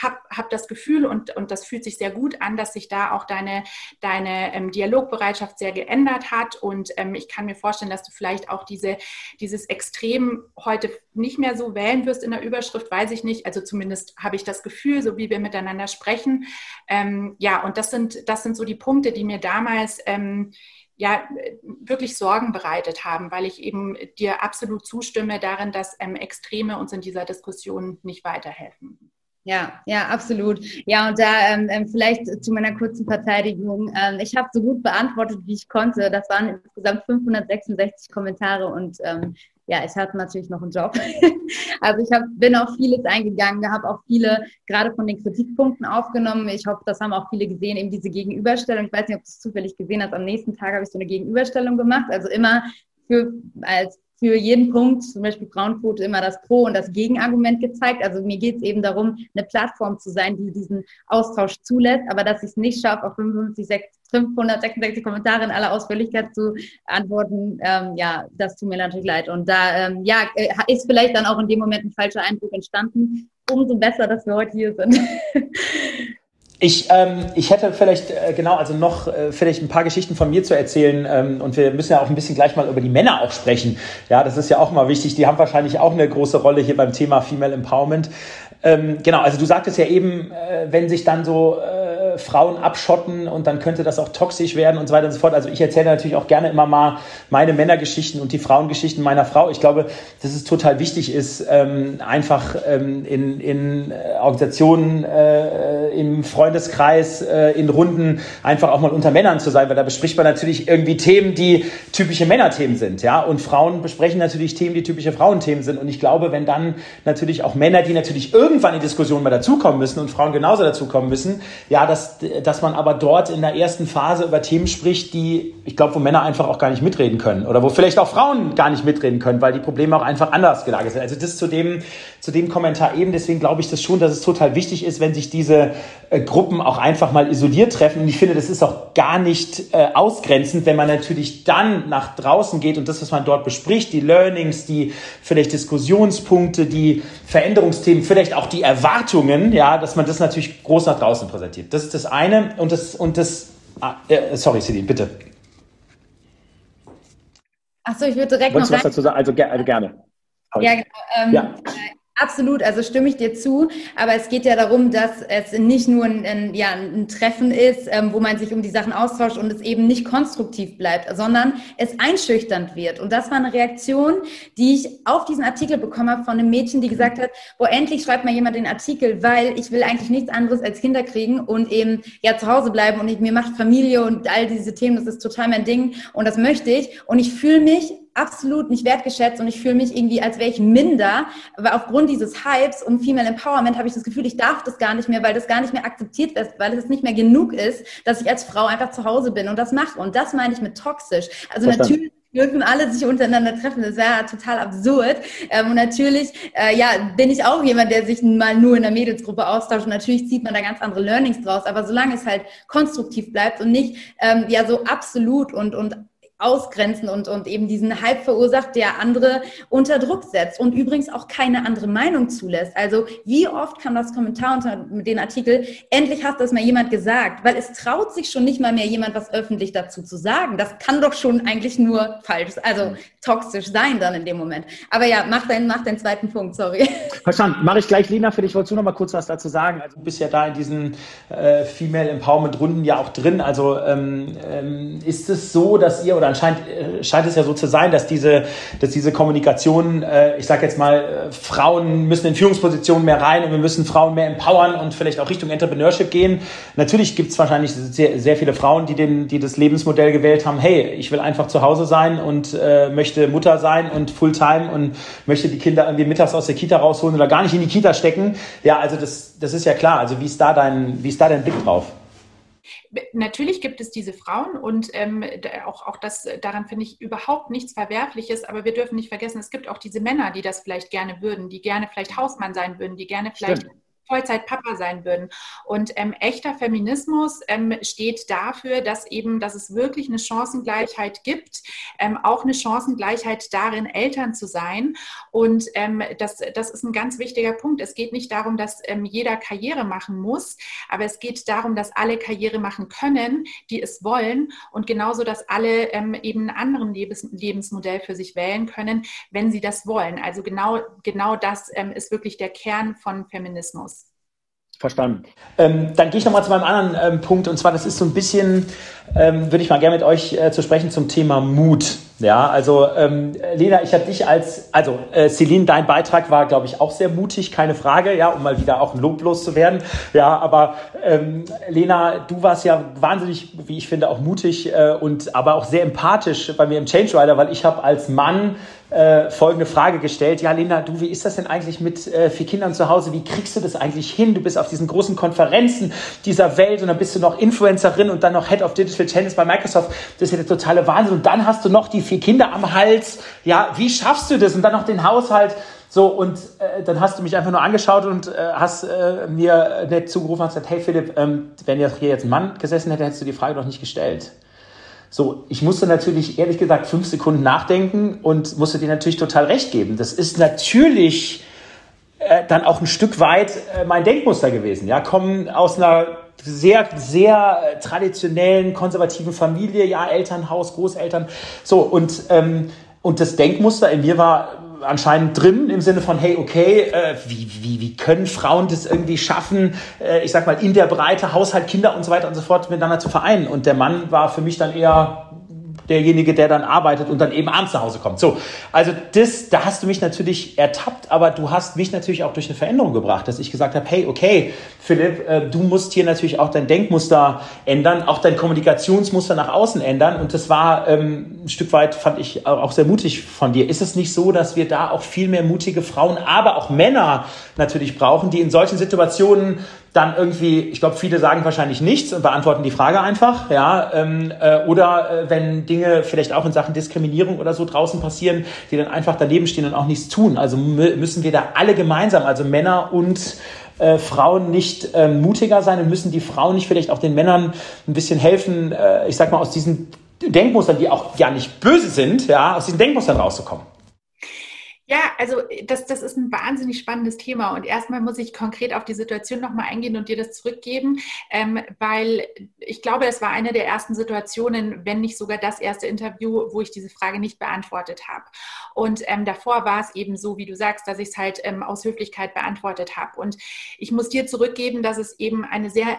habe hab das Gefühl und, und das fühlt sich sehr gut an, dass sich da auch deine, deine ähm, Dialogbereitschaft sehr geändert hat. Und ähm, ich kann mir vorstellen, dass du vielleicht auch diese, dieses Extrem heute nicht mehr so wählen wirst in der Überschrift, weiß ich nicht. Also zumindest habe ich das Gefühl, so wie wir miteinander sprechen sprechen. Ähm, ja, und das sind, das sind so die Punkte, die mir damals ähm, ja wirklich Sorgen bereitet haben, weil ich eben dir absolut zustimme darin, dass ähm, Extreme uns in dieser Diskussion nicht weiterhelfen. Ja, ja, absolut. Ja, und da ähm, ähm vielleicht zu meiner kurzen Verteidigung. Ähm, ich habe so gut beantwortet, wie ich konnte. Das waren insgesamt 566 Kommentare und ähm, ja, ich hatte natürlich noch einen Job. also ich hab, bin auf vieles eingegangen, habe auch viele gerade von den Kritikpunkten aufgenommen. Ich hoffe, das haben auch viele gesehen, eben diese Gegenüberstellung. Ich weiß nicht, ob du es zufällig gesehen hast. Am nächsten Tag habe ich so eine Gegenüberstellung gemacht. Also immer für, als für jeden Punkt, zum Beispiel Frauenquote, immer das Pro- und das Gegenargument gezeigt. Also mir geht es eben darum, eine Plattform zu sein, die diesen Austausch zulässt, aber dass ich es nicht schaffe, auf 55, 566 Kommentare in aller Ausführlichkeit zu antworten, ähm, ja, das tut mir natürlich leid. Und da ähm, ja, äh, ist vielleicht dann auch in dem Moment ein falscher Eindruck entstanden. Umso besser, dass wir heute hier sind. Ich, ähm, ich hätte vielleicht, äh, genau, also noch äh, vielleicht ein paar Geschichten von mir zu erzählen ähm, und wir müssen ja auch ein bisschen gleich mal über die Männer auch sprechen. Ja, das ist ja auch mal wichtig. Die haben wahrscheinlich auch eine große Rolle hier beim Thema Female Empowerment. Ähm, genau, also du sagtest ja eben, äh, wenn sich dann so äh, Frauen abschotten und dann könnte das auch toxisch werden und so weiter und so fort. Also ich erzähle natürlich auch gerne immer mal meine Männergeschichten und die Frauengeschichten meiner Frau. Ich glaube, dass es total wichtig ist, ähm, einfach ähm, in, in äh, Organisationen, äh, im Freundeskreis, äh, in Runden einfach auch mal unter Männern zu sein, weil da bespricht man natürlich irgendwie Themen, die typische Männerthemen sind, ja. Und Frauen besprechen natürlich Themen, die typische Frauenthemen sind. Und ich glaube, wenn dann natürlich auch Männer, die natürlich irgendwann in die Diskussion mal dazukommen müssen und Frauen genauso dazukommen müssen, ja, dass, man aber dort in der ersten Phase über Themen spricht, die, ich glaube, wo Männer einfach auch gar nicht mitreden können oder wo vielleicht auch Frauen gar nicht mitreden können, weil die Probleme auch einfach anders gelagert sind. Also das zu dem, zu dem Kommentar eben, deswegen glaube ich das schon, dass es total wichtig ist, wenn sich diese äh, Gruppen auch einfach mal isoliert treffen. Und ich finde, das ist auch gar nicht äh, ausgrenzend, wenn man natürlich dann nach draußen geht und das, was man dort bespricht, die Learnings, die vielleicht Diskussionspunkte, die Veränderungsthemen, vielleicht auch die Erwartungen, ja, dass man das natürlich groß nach draußen präsentiert. Das ist das eine. Und das, und das, ah, äh, sorry, Celine, bitte. Achso, ich würde direkt Wolltest noch. Du was dazu sagen? Also, also gerne. Ja, genau. Ähm, ja. Absolut, also stimme ich dir zu. Aber es geht ja darum, dass es nicht nur ein, ein ja, ein Treffen ist, ähm, wo man sich um die Sachen austauscht und es eben nicht konstruktiv bleibt, sondern es einschüchternd wird. Und das war eine Reaktion, die ich auf diesen Artikel bekommen habe von einem Mädchen, die gesagt hat, wo endlich schreibt mal jemand den Artikel, weil ich will eigentlich nichts anderes als Kinder kriegen und eben ja zu Hause bleiben und ich, mir macht Familie und all diese Themen, das ist total mein Ding und das möchte ich. Und ich fühle mich absolut nicht wertgeschätzt und ich fühle mich irgendwie, als wäre ich minder, aber aufgrund dieses Hypes um Female Empowerment habe ich das Gefühl, ich darf das gar nicht mehr, weil das gar nicht mehr akzeptiert wird, weil es nicht mehr genug ist, dass ich als Frau einfach zu Hause bin und das mache. Und das meine ich mit toxisch. Also Verstanden. natürlich dürfen alle sich untereinander treffen. Das wäre total absurd. Ähm, und natürlich, äh, ja, bin ich auch jemand, der sich mal nur in der Mädelsgruppe austauscht. Und natürlich zieht man da ganz andere Learnings draus. Aber solange es halt konstruktiv bleibt und nicht ähm, ja so absolut und und ausgrenzen und, und eben diesen Hype verursacht, der andere unter Druck setzt und übrigens auch keine andere Meinung zulässt. Also wie oft kam das Kommentar unter den Artikel, endlich hat das mal jemand gesagt, weil es traut sich schon nicht mal mehr jemand was öffentlich dazu zu sagen. Das kann doch schon eigentlich nur falsch, also toxisch sein dann in dem Moment. Aber ja, mach deinen, mach deinen zweiten Punkt, sorry. Verstanden. Mache ich gleich, Lena, für dich. Wolltest du noch mal kurz was dazu sagen? Also du bist ja da in diesen äh, Female Empowerment Runden ja auch drin. Also ähm, ähm, ist es so, dass ihr oder oder anscheinend äh, scheint es ja so zu sein, dass diese, dass diese Kommunikation, äh, ich sage jetzt mal, äh, Frauen müssen in Führungspositionen mehr rein und wir müssen Frauen mehr empowern und vielleicht auch Richtung Entrepreneurship gehen. Natürlich gibt es wahrscheinlich sehr, sehr viele Frauen, die, den, die das Lebensmodell gewählt haben, hey, ich will einfach zu Hause sein und äh, möchte Mutter sein und Fulltime und möchte die Kinder irgendwie mittags aus der Kita rausholen oder gar nicht in die Kita stecken. Ja, also das, das ist ja klar. Also wie ist da dein, wie ist da dein Blick drauf? Natürlich gibt es diese Frauen und ähm, auch, auch das, daran finde ich überhaupt nichts Verwerfliches, aber wir dürfen nicht vergessen, es gibt auch diese Männer, die das vielleicht gerne würden, die gerne vielleicht Hausmann sein würden, die gerne vielleicht Stimmt Vollzeit-Papa sein würden. Und ähm, echter Feminismus ähm, steht dafür, dass eben, dass es wirklich eine Chancengleichheit gibt, ähm, auch eine Chancengleichheit darin, Eltern zu sein. Und ähm, das, das ist ein ganz wichtiger Punkt. Es geht nicht darum, dass ähm, jeder Karriere machen muss, aber es geht darum, dass alle Karriere machen können, die es wollen. Und genauso, dass alle ähm, eben einen anderen Lebens Lebensmodell für sich wählen können, wenn sie das wollen. Also genau, genau das ist wirklich der Kern von Feminismus. Verstanden. Ähm, dann gehe ich nochmal zu meinem anderen ähm, Punkt und zwar, das ist so ein bisschen, ähm, würde ich mal gerne mit euch äh, zu sprechen zum Thema Mut. Ja, also ähm, Lena, ich habe dich als, also äh, Celine, dein Beitrag war, glaube ich, auch sehr mutig, keine Frage, ja, um mal wieder auch ein Lob loszuwerden. Ja, aber ähm, Lena, du warst ja wahnsinnig, wie ich finde, auch mutig äh, und aber auch sehr empathisch bei mir im Change Rider, weil ich habe als Mann äh, folgende Frage gestellt. Ja, Linda, du, wie ist das denn eigentlich mit äh, vier Kindern zu Hause? Wie kriegst du das eigentlich hin? Du bist auf diesen großen Konferenzen dieser Welt und dann bist du noch Influencerin und dann noch Head of Digital Channels bei Microsoft. Das ist ja der totale Wahnsinn. Und dann hast du noch die vier Kinder am Hals. Ja, wie schaffst du das? Und dann noch den Haushalt. So, und äh, dann hast du mich einfach nur angeschaut und äh, hast äh, mir nett zugerufen und gesagt, hey Philipp, ähm, wenn hier jetzt ein Mann gesessen hätte, hättest du die Frage doch nicht gestellt. So, ich musste natürlich ehrlich gesagt fünf Sekunden nachdenken und musste dir natürlich total recht geben. Das ist natürlich äh, dann auch ein Stück weit äh, mein Denkmuster gewesen. Ja, kommen aus einer sehr, sehr äh, traditionellen, konservativen Familie, ja, Elternhaus, Großeltern. So, und, ähm, und das Denkmuster in mir war anscheinend drin im Sinne von, hey, okay, äh, wie, wie, wie können Frauen das irgendwie schaffen, äh, ich sag mal, in der Breite Haushalt, Kinder und so weiter und so fort miteinander zu vereinen. Und der Mann war für mich dann eher derjenige, der dann arbeitet und dann eben abends nach Hause kommt. So, also das, da hast du mich natürlich ertappt, aber du hast mich natürlich auch durch eine Veränderung gebracht, dass ich gesagt habe, hey, okay, Philipp, äh, du musst hier natürlich auch dein Denkmuster ändern, auch dein Kommunikationsmuster nach außen ändern und das war ähm, ein Stück weit, fand ich auch sehr mutig von dir. Ist es nicht so, dass wir da auch viel mehr mutige Frauen, aber auch Männer natürlich brauchen, die in solchen Situationen dann irgendwie, ich glaube, viele sagen wahrscheinlich nichts und beantworten die Frage einfach, ja, ähm, äh, oder äh, wenn Dinge vielleicht auch in Sachen Diskriminierung oder so draußen passieren, die dann einfach daneben stehen und auch nichts tun. Also müssen wir da alle gemeinsam, also Männer und äh, Frauen nicht äh, mutiger sein und müssen die Frauen nicht vielleicht auch den Männern ein bisschen helfen, äh, ich sag mal, aus diesen Denkmustern, die auch ja nicht böse sind, ja, aus diesen Denkmustern rauszukommen. Ja, also das, das ist ein wahnsinnig spannendes Thema und erstmal muss ich konkret auf die Situation nochmal eingehen und dir das zurückgeben, ähm, weil ich glaube, es war eine der ersten Situationen, wenn nicht sogar das erste Interview, wo ich diese Frage nicht beantwortet habe. Und ähm, davor war es eben so, wie du sagst, dass ich es halt ähm, aus Höflichkeit beantwortet habe. Und ich muss dir zurückgeben, dass es eben eine sehr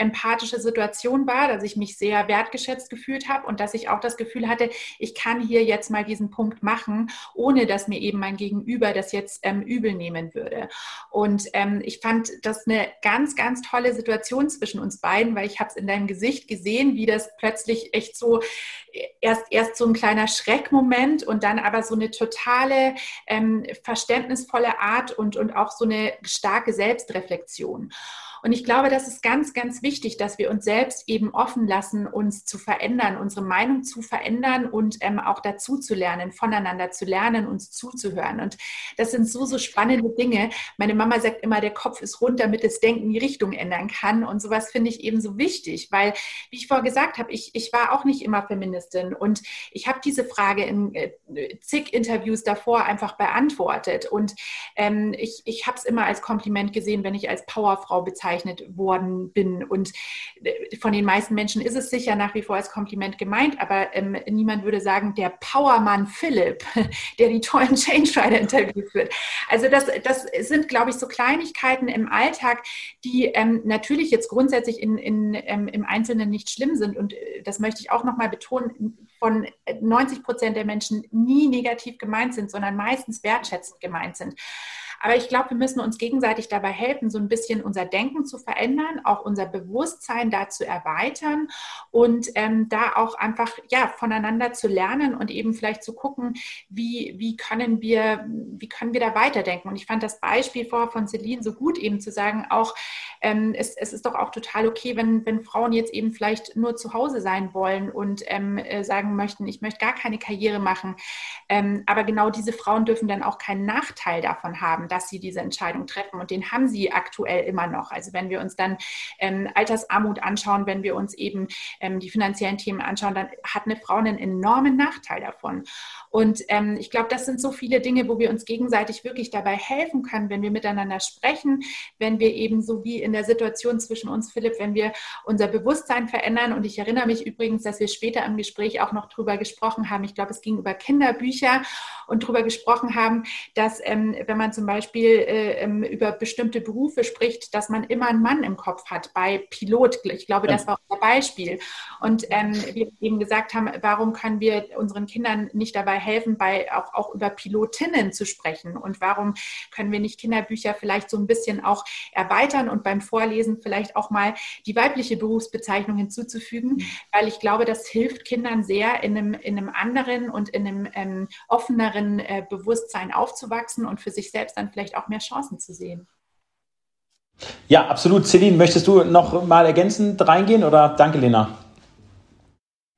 empathische Situation war, dass ich mich sehr wertgeschätzt gefühlt habe und dass ich auch das Gefühl hatte, ich kann hier jetzt mal diesen Punkt machen, ohne dass mir eben mein Gegenüber das jetzt ähm, übel nehmen würde. Und ähm, ich fand das eine ganz, ganz tolle Situation zwischen uns beiden, weil ich habe es in deinem Gesicht gesehen, wie das plötzlich echt so erst, erst so ein kleiner Schreckmoment und dann aber so eine totale ähm, verständnisvolle Art und, und auch so eine starke Selbstreflexion. Und ich glaube, das ist ganz, ganz wichtig, dass wir uns selbst eben offen lassen, uns zu verändern, unsere Meinung zu verändern und ähm, auch dazu zu lernen, voneinander zu lernen, uns zuzuhören. Und das sind so, so spannende Dinge. Meine Mama sagt immer, der Kopf ist rund, damit das Denken die Richtung ändern kann. Und sowas finde ich eben so wichtig, weil, wie ich vorher gesagt habe, ich, ich war auch nicht immer Feministin und ich habe diese Frage in äh, zig Interviews davor einfach beantwortet. Und ähm, ich, ich habe es immer als Kompliment gesehen, wenn ich als Powerfrau bezeichnet bezeichnet worden bin. Und äh, von den meisten Menschen ist es sicher nach wie vor als Kompliment gemeint, aber ähm, niemand würde sagen, der Powermann Philipp, der die tollen Change Rider Interviews führt. Also das, das sind, glaube ich, so Kleinigkeiten im Alltag, die ähm, natürlich jetzt grundsätzlich in, in, ähm, im Einzelnen nicht schlimm sind. Und äh, das möchte ich auch nochmal betonen, von 90 Prozent der Menschen nie negativ gemeint sind, sondern meistens wertschätzend gemeint sind. Aber ich glaube, wir müssen uns gegenseitig dabei helfen, so ein bisschen unser Denken zu verändern, auch unser Bewusstsein da zu erweitern und ähm, da auch einfach ja voneinander zu lernen und eben vielleicht zu gucken, wie, wie können wir, wie können wir da weiterdenken. Und ich fand das Beispiel vor von Celine so gut, eben zu sagen, auch ähm, es, es ist doch auch total okay, wenn, wenn Frauen jetzt eben vielleicht nur zu Hause sein wollen und ähm, äh, sagen möchten, ich möchte gar keine Karriere machen. Ähm, aber genau diese Frauen dürfen dann auch keinen Nachteil davon haben, dass sie diese Entscheidung treffen. Und den haben sie aktuell immer noch. Also wenn wir uns dann ähm, Altersarmut anschauen, wenn wir uns eben ähm, die finanziellen Themen anschauen, dann hat eine Frau einen enormen Nachteil davon. Und ähm, ich glaube, das sind so viele Dinge, wo wir uns gegenseitig wirklich dabei helfen können, wenn wir miteinander sprechen, wenn wir eben so wie in der Situation zwischen uns, Philipp, wenn wir unser Bewusstsein verändern. Und ich erinnere mich übrigens, dass wir später im Gespräch auch noch drüber gesprochen haben. Ich glaube, es ging über Kinderbücher und drüber gesprochen haben, dass ähm, wenn man zum Beispiel äh, ähm, über bestimmte Berufe spricht, dass man immer einen Mann im Kopf hat. Bei Pilot, ich glaube, das war unser Beispiel. Und ähm, wir eben gesagt haben, warum können wir unseren Kindern nicht dabei helfen, bei, auch, auch über Pilotinnen zu sprechen? Und warum können wir nicht Kinderbücher vielleicht so ein bisschen auch erweitern und beim Vorlesen vielleicht auch mal die weibliche Berufsbezeichnung hinzuzufügen? Mhm. Weil ich glaube, das hilft Kindern sehr, in einem, in einem anderen und in einem ähm, offeneren äh, Bewusstsein aufzuwachsen und für sich selbst dann vielleicht auch mehr Chancen zu sehen. Ja, absolut. Celine, möchtest du noch mal ergänzend reingehen oder danke, Lena?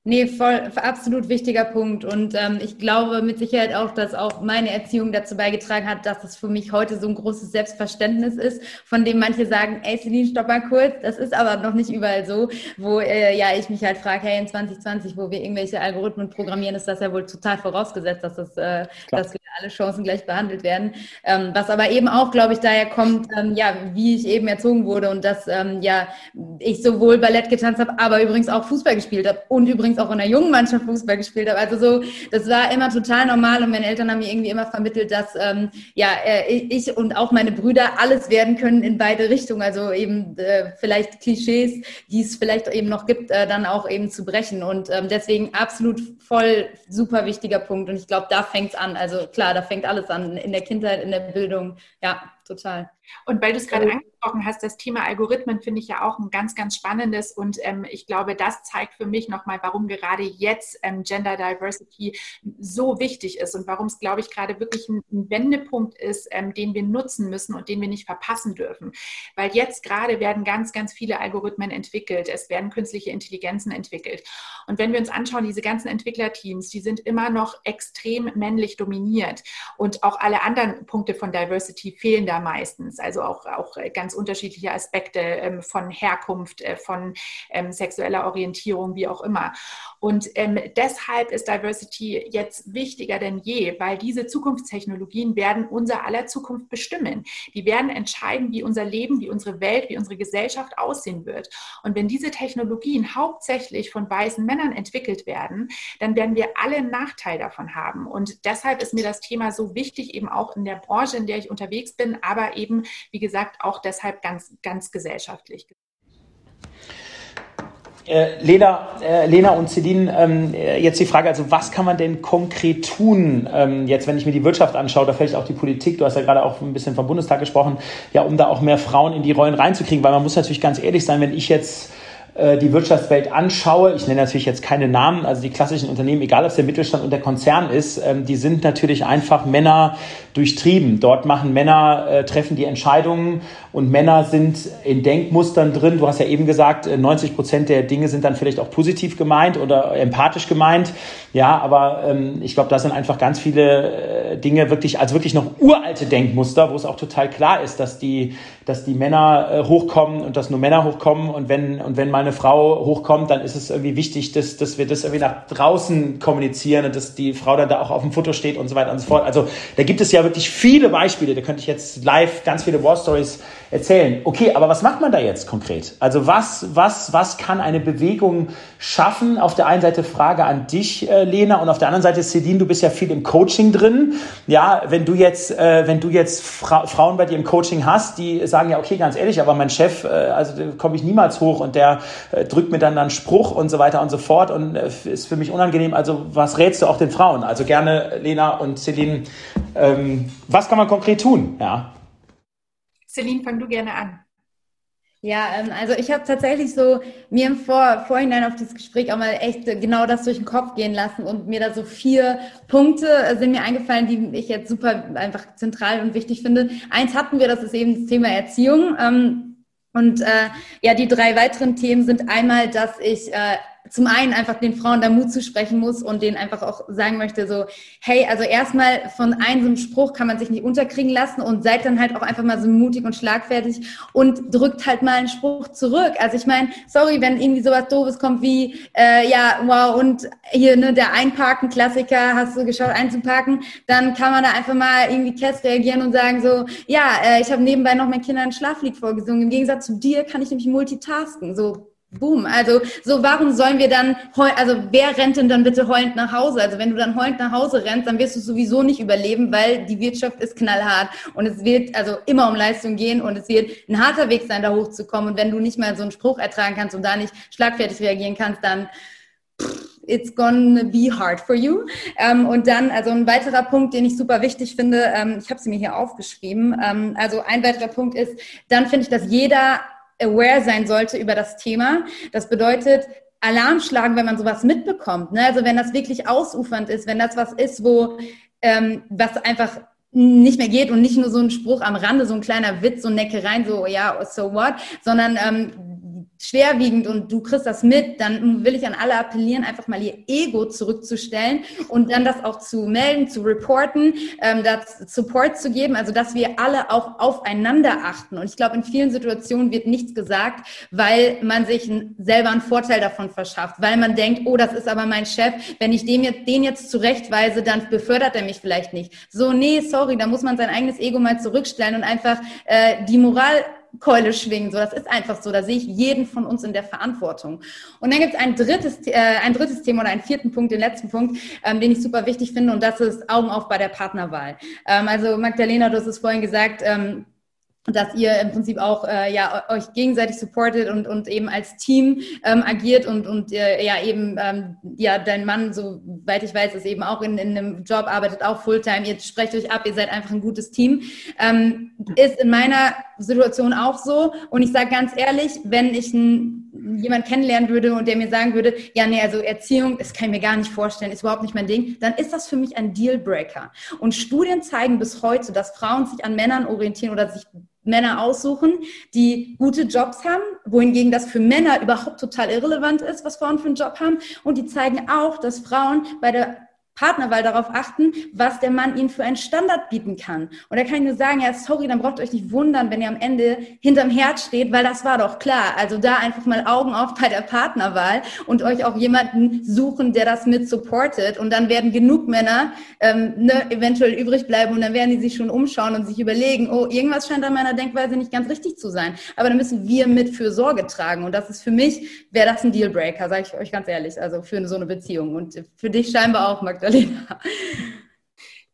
Nee, voll, absolut wichtiger Punkt. Und ähm, ich glaube mit Sicherheit auch, dass auch meine Erziehung dazu beigetragen hat, dass es für mich heute so ein großes Selbstverständnis ist, von dem manche sagen, ey Celine, stopp mal kurz, das ist aber noch nicht überall so, wo äh, ja ich mich halt frage, hey, in 2020, wo wir irgendwelche Algorithmen programmieren, ist das ja wohl total vorausgesetzt, dass, das, äh, dass wir alle Chancen gleich behandelt werden. Ähm, was aber eben auch, glaube ich, daher kommt, ähm, ja, wie ich eben erzogen wurde und dass ähm, ja ich sowohl Ballett getanzt habe, aber übrigens auch Fußball gespielt habe und übrigens übrigens auch in der jungen Mannschaft Fußball gespielt habe. Also so, das war immer total normal und meine Eltern haben mir irgendwie immer vermittelt, dass ähm, ja äh, ich und auch meine Brüder alles werden können in beide Richtungen. Also eben äh, vielleicht Klischees, die es vielleicht eben noch gibt, äh, dann auch eben zu brechen. Und ähm, deswegen absolut voll super wichtiger Punkt. Und ich glaube, da fängt es an. Also klar, da fängt alles an in der Kindheit, in der Bildung. Ja, total. Und weil du es gerade also, angesprochen hast, das Thema Algorithmen finde ich ja auch ein ganz, ganz spannendes. Und ähm, ich glaube, das zeigt für mich nochmal, warum gerade jetzt ähm, Gender Diversity so wichtig ist und warum es, glaube ich, gerade wirklich ein, ein Wendepunkt ist, ähm, den wir nutzen müssen und den wir nicht verpassen dürfen. Weil jetzt gerade werden ganz, ganz viele Algorithmen entwickelt, es werden künstliche Intelligenzen entwickelt. Und wenn wir uns anschauen, diese ganzen Entwicklerteams, die sind immer noch extrem männlich dominiert. Und auch alle anderen Punkte von Diversity fehlen da meistens also auch, auch äh, ganz unterschiedliche Aspekte ähm, von Herkunft, äh, von ähm, sexueller Orientierung, wie auch immer. Und ähm, deshalb ist Diversity jetzt wichtiger denn je, weil diese Zukunftstechnologien werden unser aller Zukunft bestimmen. Die werden entscheiden, wie unser Leben, wie unsere Welt, wie unsere Gesellschaft aussehen wird. Und wenn diese Technologien hauptsächlich von weißen Männern entwickelt werden, dann werden wir alle einen Nachteil davon haben. Und deshalb ist mir das Thema so wichtig, eben auch in der Branche, in der ich unterwegs bin, aber eben wie gesagt, auch deshalb ganz, ganz gesellschaftlich. Äh, Lena, äh, Lena und Celine, ähm, jetzt die Frage, also was kann man denn konkret tun, ähm, jetzt wenn ich mir die Wirtschaft anschaue, oder vielleicht auch die Politik, du hast ja gerade auch ein bisschen vom Bundestag gesprochen, ja, um da auch mehr Frauen in die Rollen reinzukriegen, weil man muss natürlich ganz ehrlich sein, wenn ich jetzt äh, die Wirtschaftswelt anschaue, ich nenne natürlich jetzt keine Namen, also die klassischen Unternehmen, egal ob es der Mittelstand und der Konzern ist, ähm, die sind natürlich einfach Männer durchtrieben. Dort machen Männer, äh, treffen die Entscheidungen und Männer sind in Denkmustern drin. Du hast ja eben gesagt, 90 äh, Prozent der Dinge sind dann vielleicht auch positiv gemeint oder empathisch gemeint. Ja, aber ähm, ich glaube, da sind einfach ganz viele äh, Dinge wirklich, als wirklich noch uralte Denkmuster, wo es auch total klar ist, dass die, dass die Männer äh, hochkommen und dass nur Männer hochkommen und wenn, und wenn mal eine Frau hochkommt, dann ist es irgendwie wichtig, dass, dass wir das irgendwie nach draußen kommunizieren und dass die Frau dann da auch auf dem Foto steht und so weiter und so fort. Also da gibt es ja wirklich viele Beispiele, da könnte ich jetzt live ganz viele War Stories erzählen. Okay, aber was macht man da jetzt konkret? Also was, was, was kann eine Bewegung schaffen? Auf der einen Seite Frage an dich, äh, Lena, und auf der anderen Seite, Celine, du bist ja viel im Coaching drin. Ja, wenn du jetzt, äh, wenn du jetzt Fra Frauen bei dir im Coaching hast, die sagen ja, okay, ganz ehrlich, aber mein Chef, äh, also da komme ich niemals hoch und der äh, drückt mir dann einen Spruch und so weiter und so fort und äh, ist für mich unangenehm. Also was rätst du auch den Frauen? Also gerne, Lena und Celine, ähm, was kann man konkret tun? Ja. Celine, fang du gerne an. Ja, ähm, also ich habe tatsächlich so mir im Vor Vorhinein auf dieses Gespräch auch mal echt genau das durch den Kopf gehen lassen und mir da so vier Punkte äh, sind mir eingefallen, die ich jetzt super einfach zentral und wichtig finde. Eins hatten wir, das ist eben das Thema Erziehung. Ähm, und äh, ja, die drei weiteren Themen sind einmal, dass ich äh, zum einen einfach den Frauen da Mut zu sprechen muss und denen einfach auch sagen möchte, so, hey, also erstmal von einem Spruch kann man sich nicht unterkriegen lassen und seid dann halt auch einfach mal so mutig und schlagfertig und drückt halt mal einen Spruch zurück. Also ich meine, sorry, wenn irgendwie sowas Doofes kommt wie, äh, ja, wow, und hier, ne, der Einparken-Klassiker, hast du geschaut, einzuparken, dann kann man da einfach mal irgendwie Kess reagieren und sagen so, ja, äh, ich habe nebenbei noch meinen Kindern ein Schlaflied vorgesungen. Im Gegensatz zu dir kann ich nämlich multitasken. So, Boom. Also so, warum sollen wir dann, also wer rennt denn dann bitte heulend nach Hause? Also wenn du dann heulend nach Hause rennst, dann wirst du sowieso nicht überleben, weil die Wirtschaft ist knallhart und es wird also immer um Leistung gehen und es wird ein harter Weg sein, da hochzukommen. Und wenn du nicht mal so einen Spruch ertragen kannst und da nicht schlagfertig reagieren kannst, dann it's gonna be hard for you. Ähm, und dann, also ein weiterer Punkt, den ich super wichtig finde, ähm, ich habe sie mir hier aufgeschrieben. Ähm, also ein weiterer Punkt ist, dann finde ich, dass jeder aware sein sollte über das Thema. Das bedeutet, Alarm schlagen, wenn man sowas mitbekommt. Ne? Also wenn das wirklich ausufernd ist, wenn das was ist, wo ähm, was einfach nicht mehr geht und nicht nur so ein Spruch am Rande, so ein kleiner Witz, so Neckereien, so ja, so what, sondern ähm, schwerwiegend und du kriegst das mit, dann will ich an alle appellieren, einfach mal ihr Ego zurückzustellen und dann das auch zu melden, zu reporten, ähm, das Support zu geben, also dass wir alle auch aufeinander achten. Und ich glaube, in vielen Situationen wird nichts gesagt, weil man sich selber einen Vorteil davon verschafft, weil man denkt, oh, das ist aber mein Chef, wenn ich dem jetzt, den jetzt zurechtweise, dann befördert er mich vielleicht nicht. So, nee, sorry, da muss man sein eigenes Ego mal zurückstellen und einfach äh, die Moral Keule schwingen. So, das ist einfach so. Da sehe ich jeden von uns in der Verantwortung. Und dann gibt es ein drittes, äh, ein drittes Thema oder einen vierten Punkt, den letzten Punkt, ähm, den ich super wichtig finde, und das ist Augen auf bei der Partnerwahl. Ähm, also Magdalena, du hast es vorhin gesagt, ähm, dass ihr im Prinzip auch äh, ja euch gegenseitig supportet und und eben als Team ähm, agiert und und äh, ja eben ähm, ja dein Mann soweit ich weiß ist eben auch in, in einem Job arbeitet auch Fulltime ihr sprecht euch ab ihr seid einfach ein gutes Team ähm, ist in meiner Situation auch so und ich sage ganz ehrlich wenn ich ein, jemand kennenlernen würde und der mir sagen würde ja nee also Erziehung das kann ich mir gar nicht vorstellen ist überhaupt nicht mein Ding dann ist das für mich ein Dealbreaker und Studien zeigen bis heute dass Frauen sich an Männern orientieren oder sich Männer aussuchen, die gute Jobs haben, wohingegen das für Männer überhaupt total irrelevant ist, was Frauen für einen Job haben. Und die zeigen auch, dass Frauen bei der Partnerwahl darauf achten, was der Mann ihnen für einen Standard bieten kann. Und da kann ich nur sagen, ja, sorry, dann braucht ihr euch nicht wundern, wenn ihr am Ende hinterm Herz steht, weil das war doch klar. Also da einfach mal Augen auf bei der Partnerwahl und euch auch jemanden suchen, der das mit supportet. Und dann werden genug Männer ähm, ne, eventuell übrig bleiben und dann werden die sich schon umschauen und sich überlegen, oh, irgendwas scheint an meiner Denkweise nicht ganz richtig zu sein. Aber da müssen wir mit für Sorge tragen. Und das ist für mich, wäre das ein Dealbreaker, sage ich euch ganz ehrlich, also für so eine Beziehung. Und für dich scheinbar auch, Magdalena. Magdalena.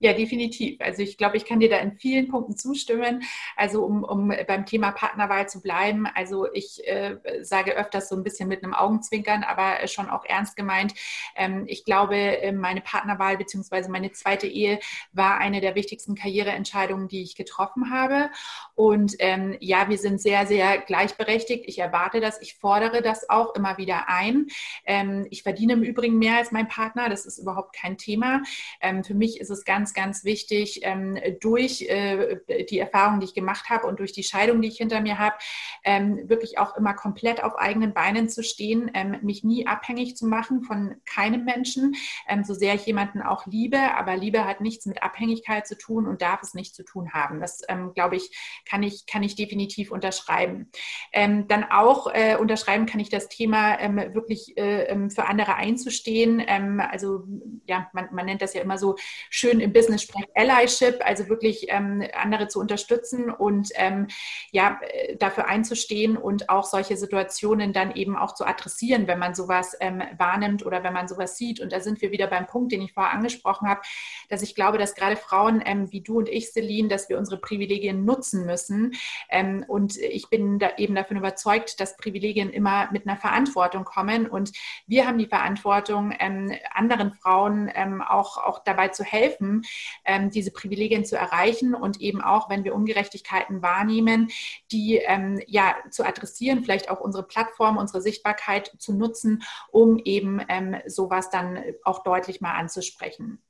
Ja, definitiv. Also ich glaube, ich kann dir da in vielen Punkten zustimmen. Also um, um beim Thema Partnerwahl zu bleiben, also ich äh, sage öfters so ein bisschen mit einem Augenzwinkern, aber schon auch ernst gemeint. Ähm, ich glaube, äh, meine Partnerwahl bzw. meine zweite Ehe war eine der wichtigsten Karriereentscheidungen, die ich getroffen habe. Und ähm, ja, wir sind sehr, sehr gleichberechtigt. Ich erwarte das, ich fordere das auch immer wieder ein. Ähm, ich verdiene im Übrigen mehr als mein Partner. Das ist überhaupt kein Thema. Ähm, für mich ist es ganz ganz, ganz wichtig, ähm, durch äh, die Erfahrung, die ich gemacht habe und durch die Scheidung, die ich hinter mir habe, ähm, wirklich auch immer komplett auf eigenen Beinen zu stehen, ähm, mich nie abhängig zu machen von keinem Menschen, so sehr ich jemanden auch liebe. Aber Liebe hat nichts mit Abhängigkeit zu tun und darf es nicht zu tun haben. Das, glaube ich, kann ich, kann ich definitiv unterschreiben. dann auch äh, unterschreiben kann ich das Thema wirklich äh, für andere einzustehen. also ja, man, man nennt das ja immer so schön im Business spricht Allyship, also wirklich ähm, andere zu unterstützen und ähm, ja, äh, dafür einzustehen und auch solche Situationen dann eben auch zu adressieren, wenn man sowas ähm, wahrnimmt oder wenn man sowas sieht. Und da sind wir wieder beim Punkt, den ich vorher angesprochen habe, dass ich glaube, dass gerade Frauen ähm, wie du und ich, Celine, dass wir unsere Privilegien nutzen müssen. Ähm, und ich bin da eben davon überzeugt, dass Privilegien immer mit einer Verantwortung kommen. Und wir haben die Verantwortung, ähm, anderen Frauen auch, auch dabei zu helfen, ähm, diese Privilegien zu erreichen und eben auch, wenn wir Ungerechtigkeiten wahrnehmen, die ähm, ja zu adressieren, vielleicht auch unsere Plattform, unsere Sichtbarkeit zu nutzen, um eben ähm, sowas dann auch deutlich mal anzusprechen.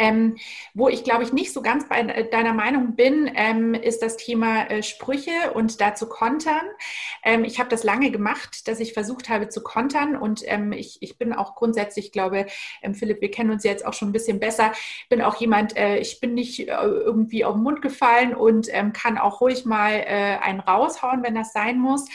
Ähm, wo ich, glaube ich, nicht so ganz bei deiner Meinung bin, ähm, ist das Thema äh, Sprüche und dazu kontern. Ähm, ich habe das lange gemacht, dass ich versucht habe zu kontern und ähm, ich, ich bin auch grundsätzlich, glaube ähm, Philipp, wir kennen uns jetzt auch schon ein bisschen besser, bin auch jemand, äh, ich bin nicht äh, irgendwie auf den Mund gefallen und ähm, kann auch ruhig mal äh, einen raushauen, wenn das sein muss.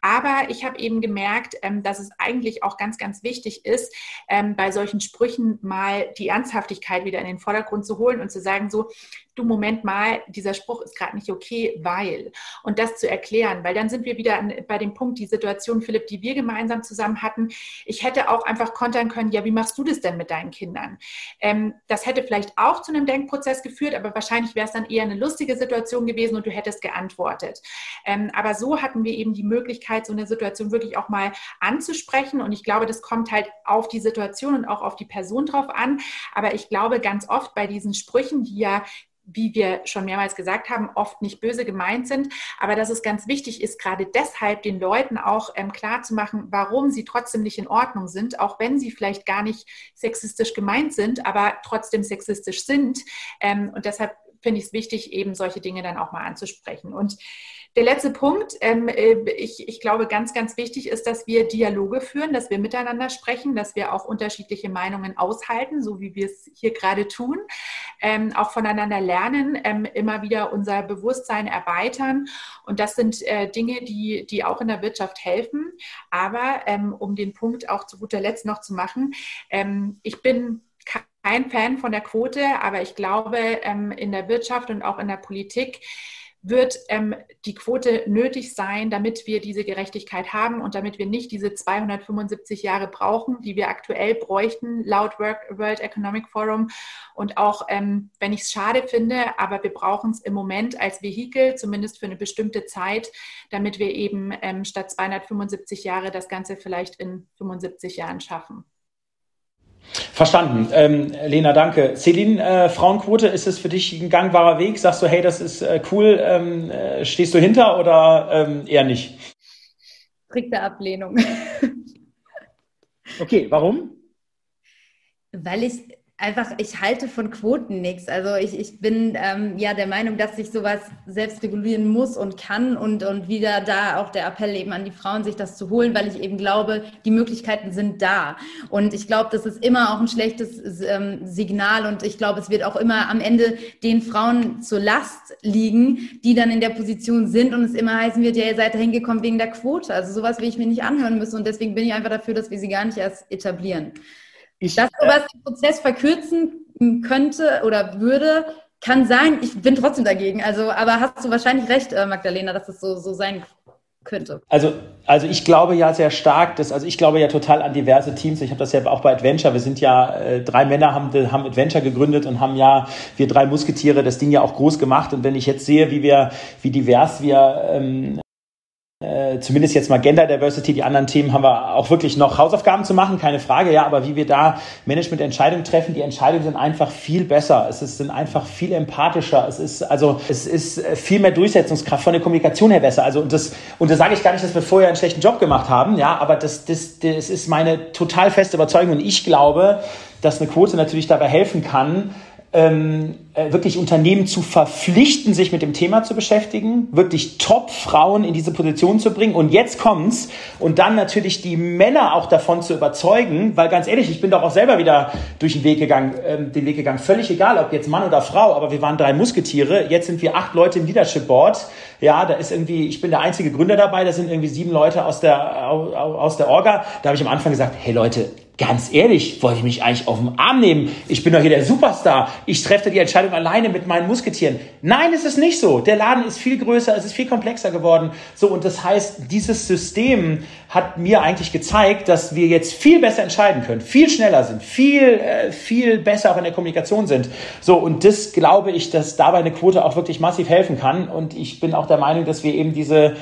Aber ich habe eben gemerkt, dass es eigentlich auch ganz, ganz wichtig ist, bei solchen Sprüchen mal die Ernsthaftigkeit wieder in den Vordergrund zu holen und zu sagen, so, du Moment mal, dieser Spruch ist gerade nicht okay, weil. Und das zu erklären, weil dann sind wir wieder bei dem Punkt, die Situation, Philipp, die wir gemeinsam zusammen hatten. Ich hätte auch einfach kontern können, ja, wie machst du das denn mit deinen Kindern? Ähm, das hätte vielleicht auch zu einem Denkprozess geführt, aber wahrscheinlich wäre es dann eher eine lustige Situation gewesen und du hättest geantwortet. Ähm, aber so hatten wir eben die Möglichkeit, so eine Situation wirklich auch mal anzusprechen. Und ich glaube, das kommt halt auf die Situation und auch auf die Person drauf an. Aber ich glaube ganz oft bei diesen Sprüchen, die ja wie wir schon mehrmals gesagt haben, oft nicht böse gemeint sind, aber dass es ganz wichtig ist, gerade deshalb den Leuten auch ähm, klar zu machen, warum sie trotzdem nicht in Ordnung sind, auch wenn sie vielleicht gar nicht sexistisch gemeint sind, aber trotzdem sexistisch sind. Ähm, und deshalb finde ich es wichtig, eben solche Dinge dann auch mal anzusprechen. Und der letzte Punkt, ähm, äh, ich, ich glaube, ganz, ganz wichtig ist, dass wir Dialoge führen, dass wir miteinander sprechen, dass wir auch unterschiedliche Meinungen aushalten, so wie wir es hier gerade tun, ähm, auch voneinander lernen, ähm, immer wieder unser Bewusstsein erweitern. Und das sind äh, Dinge, die, die auch in der Wirtschaft helfen. Aber ähm, um den Punkt auch zu guter Letzt noch zu machen, ähm, ich bin kein Fan von der Quote, aber ich glaube, ähm, in der Wirtschaft und auch in der Politik wird ähm, die Quote nötig sein, damit wir diese Gerechtigkeit haben und damit wir nicht diese 275 Jahre brauchen, die wir aktuell bräuchten, laut World Economic Forum. Und auch, ähm, wenn ich es schade finde, aber wir brauchen es im Moment als Vehikel, zumindest für eine bestimmte Zeit, damit wir eben ähm, statt 275 Jahre das Ganze vielleicht in 75 Jahren schaffen. Verstanden. Ähm, Lena, danke. Celine, äh, Frauenquote, ist es für dich ein gangbarer Weg? Sagst du, hey, das ist äh, cool, ähm, äh, stehst du hinter oder ähm, eher nicht? Strikte Ablehnung. okay, warum? Weil ich einfach, ich halte von Quoten nichts. Also ich, ich bin ähm, ja der Meinung, dass sich sowas selbst regulieren muss und kann und, und wieder da auch der Appell eben an die Frauen, sich das zu holen, weil ich eben glaube, die Möglichkeiten sind da. Und ich glaube, das ist immer auch ein schlechtes ähm, Signal und ich glaube, es wird auch immer am Ende den Frauen zur Last liegen, die dann in der Position sind und es immer heißen wird, ja, ihr seid da hingekommen wegen der Quote. Also sowas will ich mir nicht anhören müssen und deswegen bin ich einfach dafür, dass wir sie gar nicht erst etablieren. Ich, Dass sowas den Prozess verkürzen könnte oder würde, kann sein. Ich bin trotzdem dagegen. Also, aber hast du wahrscheinlich recht, äh, Magdalena, dass es so, so sein könnte? Also, also ich glaube ja sehr stark, dass, also ich glaube ja total an diverse Teams. Ich habe das ja auch bei Adventure. Wir sind ja, äh, drei Männer haben, haben Adventure gegründet und haben ja, wir drei Musketiere, das Ding ja auch groß gemacht. Und wenn ich jetzt sehe, wie wir, wie divers wir ähm, äh, zumindest jetzt mal Gender Diversity, die anderen Themen haben wir auch wirklich noch Hausaufgaben zu machen, keine Frage, ja, aber wie wir da Management-Entscheidungen treffen, die Entscheidungen sind einfach viel besser, es ist, sind einfach viel empathischer, es ist, also, es ist viel mehr Durchsetzungskraft von der Kommunikation her besser, also, und das, und das sage ich gar nicht, dass wir vorher einen schlechten Job gemacht haben, ja, aber das, das, das ist meine total feste Überzeugung. Und ich glaube, dass eine Quote natürlich dabei helfen kann, ähm, äh, wirklich Unternehmen zu verpflichten, sich mit dem Thema zu beschäftigen, wirklich Top-Frauen in diese Position zu bringen. Und jetzt kommt's und dann natürlich die Männer auch davon zu überzeugen, weil ganz ehrlich, ich bin doch auch selber wieder durch den Weg gegangen, ähm, den Weg gegangen. Völlig egal, ob jetzt Mann oder Frau, aber wir waren drei Musketiere. Jetzt sind wir acht Leute im Leadership Board. Ja, da ist irgendwie, ich bin der einzige Gründer dabei. Da sind irgendwie sieben Leute aus der aus der Orga. Da habe ich am Anfang gesagt, hey Leute, Ganz ehrlich, wollte ich mich eigentlich auf den Arm nehmen. Ich bin doch hier der Superstar. Ich treffe die Entscheidung alleine mit meinen Musketieren. Nein, es ist nicht so. Der Laden ist viel größer, es ist viel komplexer geworden. So, und das heißt, dieses System hat mir eigentlich gezeigt, dass wir jetzt viel besser entscheiden können, viel schneller sind, viel, äh, viel besser auch in der Kommunikation sind. So, und das glaube ich, dass dabei eine Quote auch wirklich massiv helfen kann. Und ich bin auch der Meinung, dass wir eben diese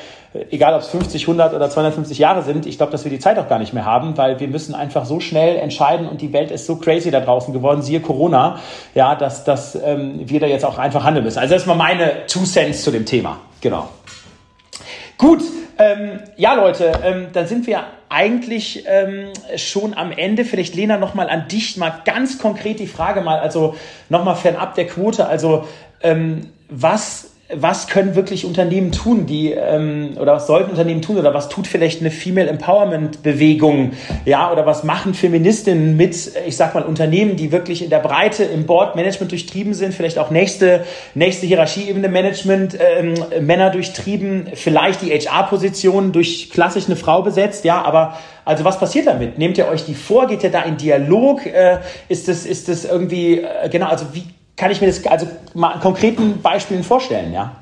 egal ob es 50, 100 oder 250 Jahre sind, ich glaube, dass wir die Zeit auch gar nicht mehr haben, weil wir müssen einfach so schnell entscheiden und die Welt ist so crazy da draußen geworden, siehe Corona, ja, dass, dass ähm, wir da jetzt auch einfach handeln müssen. Also das ist mal meine Two Cents zu dem Thema. Genau. Gut, ähm, ja Leute, ähm, dann sind wir eigentlich ähm, schon am Ende. Vielleicht Lena nochmal an dich mal ganz konkret die Frage mal, also nochmal fernab der Quote, also ähm, was was können wirklich Unternehmen tun, die ähm, oder was sollten Unternehmen tun oder was tut vielleicht eine Female Empowerment Bewegung, ja, oder was machen Feministinnen mit, ich sag mal Unternehmen, die wirklich in der Breite im Board Management durchtrieben sind, vielleicht auch nächste nächste Hierarchieebene Management ähm, Männer durchtrieben, vielleicht die HR-Position durch klassisch eine Frau besetzt, ja, aber also was passiert damit? Nehmt ihr euch die vor? Geht ihr da in Dialog? Äh, ist das ist das irgendwie äh, genau? Also wie kann ich mir das also mal an konkreten Beispielen vorstellen, ja?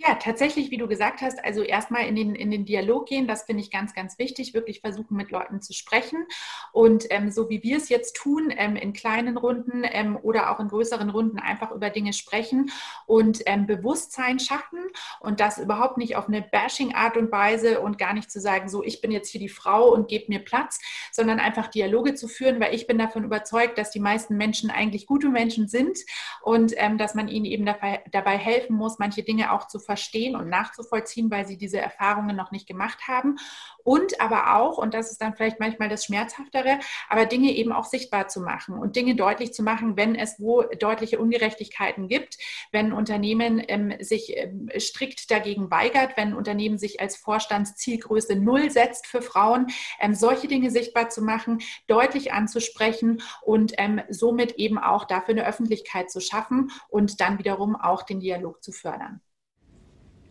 Ja, tatsächlich, wie du gesagt hast, also erstmal in den, in den Dialog gehen, das finde ich ganz, ganz wichtig, wirklich versuchen, mit Leuten zu sprechen. Und ähm, so wie wir es jetzt tun, ähm, in kleinen Runden ähm, oder auch in größeren Runden einfach über Dinge sprechen und ähm, Bewusstsein schaffen und das überhaupt nicht auf eine Bashing-Art und Weise und gar nicht zu sagen, so, ich bin jetzt hier die Frau und gebe mir Platz, sondern einfach Dialoge zu führen, weil ich bin davon überzeugt, dass die meisten Menschen eigentlich gute Menschen sind und ähm, dass man ihnen eben dabei, dabei helfen muss, manche Dinge auch zu verstehen und nachzuvollziehen, weil sie diese Erfahrungen noch nicht gemacht haben. Und aber auch, und das ist dann vielleicht manchmal das Schmerzhaftere, aber Dinge eben auch sichtbar zu machen und Dinge deutlich zu machen, wenn es wo deutliche Ungerechtigkeiten gibt, wenn Unternehmen ähm, sich ähm, strikt dagegen weigert, wenn Unternehmen sich als Vorstandszielgröße Null setzt für Frauen, ähm, solche Dinge sichtbar zu machen, deutlich anzusprechen und ähm, somit eben auch dafür eine Öffentlichkeit zu schaffen und dann wiederum auch den Dialog zu fördern.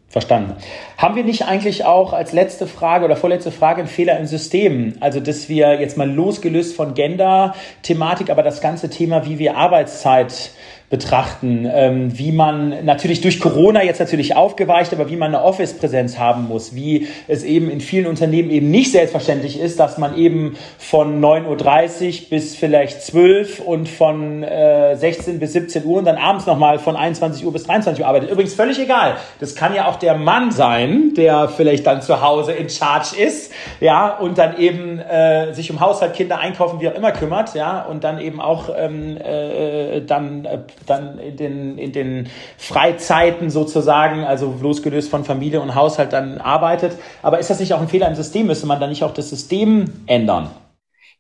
Verstanden. Haben wir nicht eigentlich auch als letzte Frage oder vorletzte Frage einen Fehler im System? Also, dass wir jetzt mal losgelöst von Gender-Thematik, aber das ganze Thema, wie wir Arbeitszeit betrachten, ähm, wie man natürlich durch Corona jetzt natürlich aufgeweicht, aber wie man eine Office-Präsenz haben muss, wie es eben in vielen Unternehmen eben nicht selbstverständlich ist, dass man eben von 9.30 Uhr bis vielleicht 12 und von äh, 16 bis 17 Uhr und dann abends nochmal von 21 Uhr bis 23 Uhr arbeitet. Übrigens völlig egal. Das kann ja auch der Mann sein, der vielleicht dann zu Hause in Charge ist, ja, und dann eben äh, sich um Haushalt, Kinder, Einkaufen, wie auch immer kümmert, ja, und dann eben auch ähm, äh, dann äh, dann in den, in den Freizeiten sozusagen, also losgelöst von Familie und Haushalt dann arbeitet. Aber ist das nicht auch ein Fehler im System? Müsste man dann nicht auch das System ändern?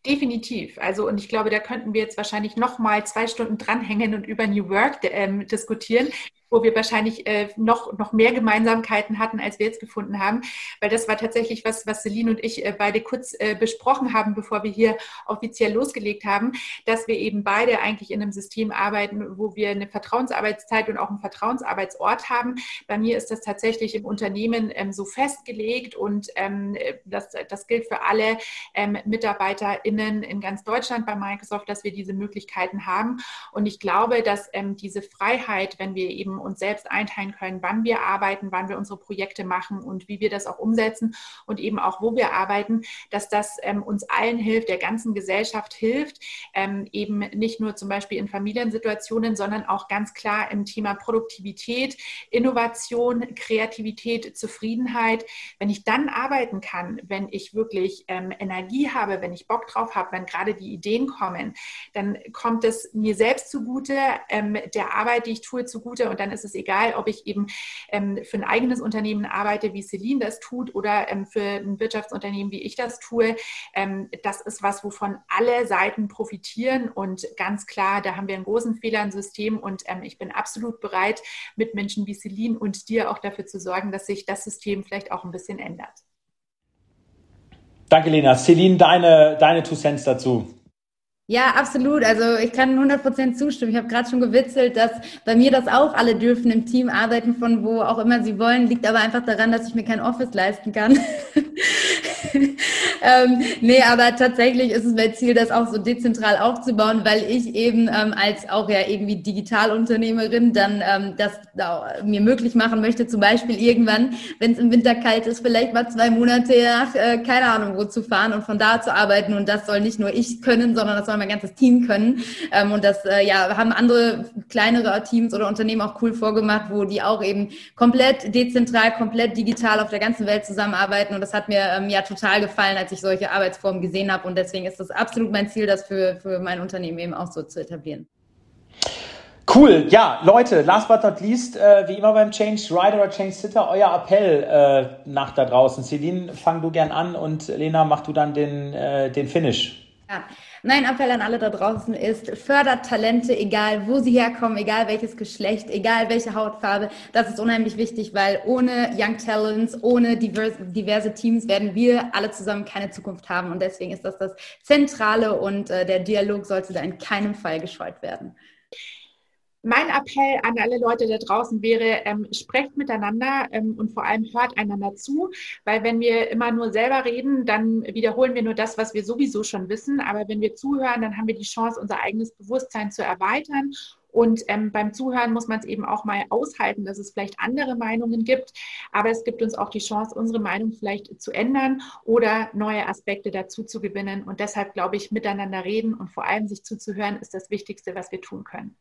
Definitiv. Also, und ich glaube, da könnten wir jetzt wahrscheinlich noch mal zwei Stunden dranhängen und über New Work ähm, diskutieren wo wir wahrscheinlich äh, noch, noch mehr Gemeinsamkeiten hatten, als wir jetzt gefunden haben. Weil das war tatsächlich was, was Celine und ich äh, beide kurz äh, besprochen haben, bevor wir hier offiziell losgelegt haben, dass wir eben beide eigentlich in einem System arbeiten, wo wir eine Vertrauensarbeitszeit und auch einen Vertrauensarbeitsort haben. Bei mir ist das tatsächlich im Unternehmen ähm, so festgelegt und ähm, das, das gilt für alle ähm, MitarbeiterInnen in ganz Deutschland bei Microsoft, dass wir diese Möglichkeiten haben. Und ich glaube, dass ähm, diese Freiheit, wenn wir eben uns selbst einteilen können, wann wir arbeiten, wann wir unsere Projekte machen und wie wir das auch umsetzen und eben auch, wo wir arbeiten, dass das ähm, uns allen hilft, der ganzen Gesellschaft hilft, ähm, eben nicht nur zum Beispiel in Familiensituationen, sondern auch ganz klar im Thema Produktivität, Innovation, Kreativität, Zufriedenheit. Wenn ich dann arbeiten kann, wenn ich wirklich ähm, Energie habe, wenn ich Bock drauf habe, wenn gerade die Ideen kommen, dann kommt es mir selbst zugute, ähm, der Arbeit, die ich tue, zugute. Und dann ist es egal, ob ich eben ähm, für ein eigenes Unternehmen arbeite, wie Celine das tut, oder ähm, für ein Wirtschaftsunternehmen, wie ich das tue. Ähm, das ist was, wovon alle Seiten profitieren. Und ganz klar, da haben wir einen großen Fehler im System. Und ähm, ich bin absolut bereit, mit Menschen wie Celine und dir auch dafür zu sorgen, dass sich das System vielleicht auch ein bisschen ändert. Danke, Lena. Celine, deine, deine Two Cents dazu. Ja, absolut. Also ich kann 100% zustimmen. Ich habe gerade schon gewitzelt, dass bei mir das auch alle dürfen im Team arbeiten, von wo auch immer sie wollen. Liegt aber einfach daran, dass ich mir kein Office leisten kann. ähm, nee, aber tatsächlich ist es mein Ziel, das auch so dezentral aufzubauen, weil ich eben ähm, als auch ja irgendwie Digitalunternehmerin dann ähm, das äh, mir möglich machen möchte, zum Beispiel irgendwann, wenn es im Winter kalt ist, vielleicht mal zwei Monate nach, äh, keine Ahnung, wo zu fahren und von da zu arbeiten. Und das soll nicht nur ich können, sondern das soll soll mein ganzes Team können. Ähm, und das äh, ja, haben andere kleinere Teams oder Unternehmen auch cool vorgemacht, wo die auch eben komplett dezentral, komplett digital auf der ganzen Welt zusammenarbeiten. Und das hat mir ähm, ja total gefallen, als ich solche Arbeitsformen gesehen habe. Und deswegen ist das absolut mein Ziel, das für, für mein Unternehmen eben auch so zu etablieren. Cool, ja, Leute, last but not least, äh, wie immer beim Change Rider oder Change Sitter, euer Appell äh, nach da draußen. Celine, fang du gern an und Lena, mach du dann den, äh, den Finish. Ja. Mein Appell an alle da draußen ist, fördert Talente, egal wo sie herkommen, egal welches Geschlecht, egal welche Hautfarbe. Das ist unheimlich wichtig, weil ohne Young Talents, ohne diverse, diverse Teams werden wir alle zusammen keine Zukunft haben. Und deswegen ist das das Zentrale und äh, der Dialog sollte da in keinem Fall gescheut werden. Mein Appell an alle Leute da draußen wäre, ähm, sprecht miteinander ähm, und vor allem hört einander zu, weil wenn wir immer nur selber reden, dann wiederholen wir nur das, was wir sowieso schon wissen. Aber wenn wir zuhören, dann haben wir die Chance, unser eigenes Bewusstsein zu erweitern. Und ähm, beim Zuhören muss man es eben auch mal aushalten, dass es vielleicht andere Meinungen gibt. Aber es gibt uns auch die Chance, unsere Meinung vielleicht zu ändern oder neue Aspekte dazu zu gewinnen. Und deshalb glaube ich, miteinander reden und vor allem sich zuzuhören, ist das Wichtigste, was wir tun können.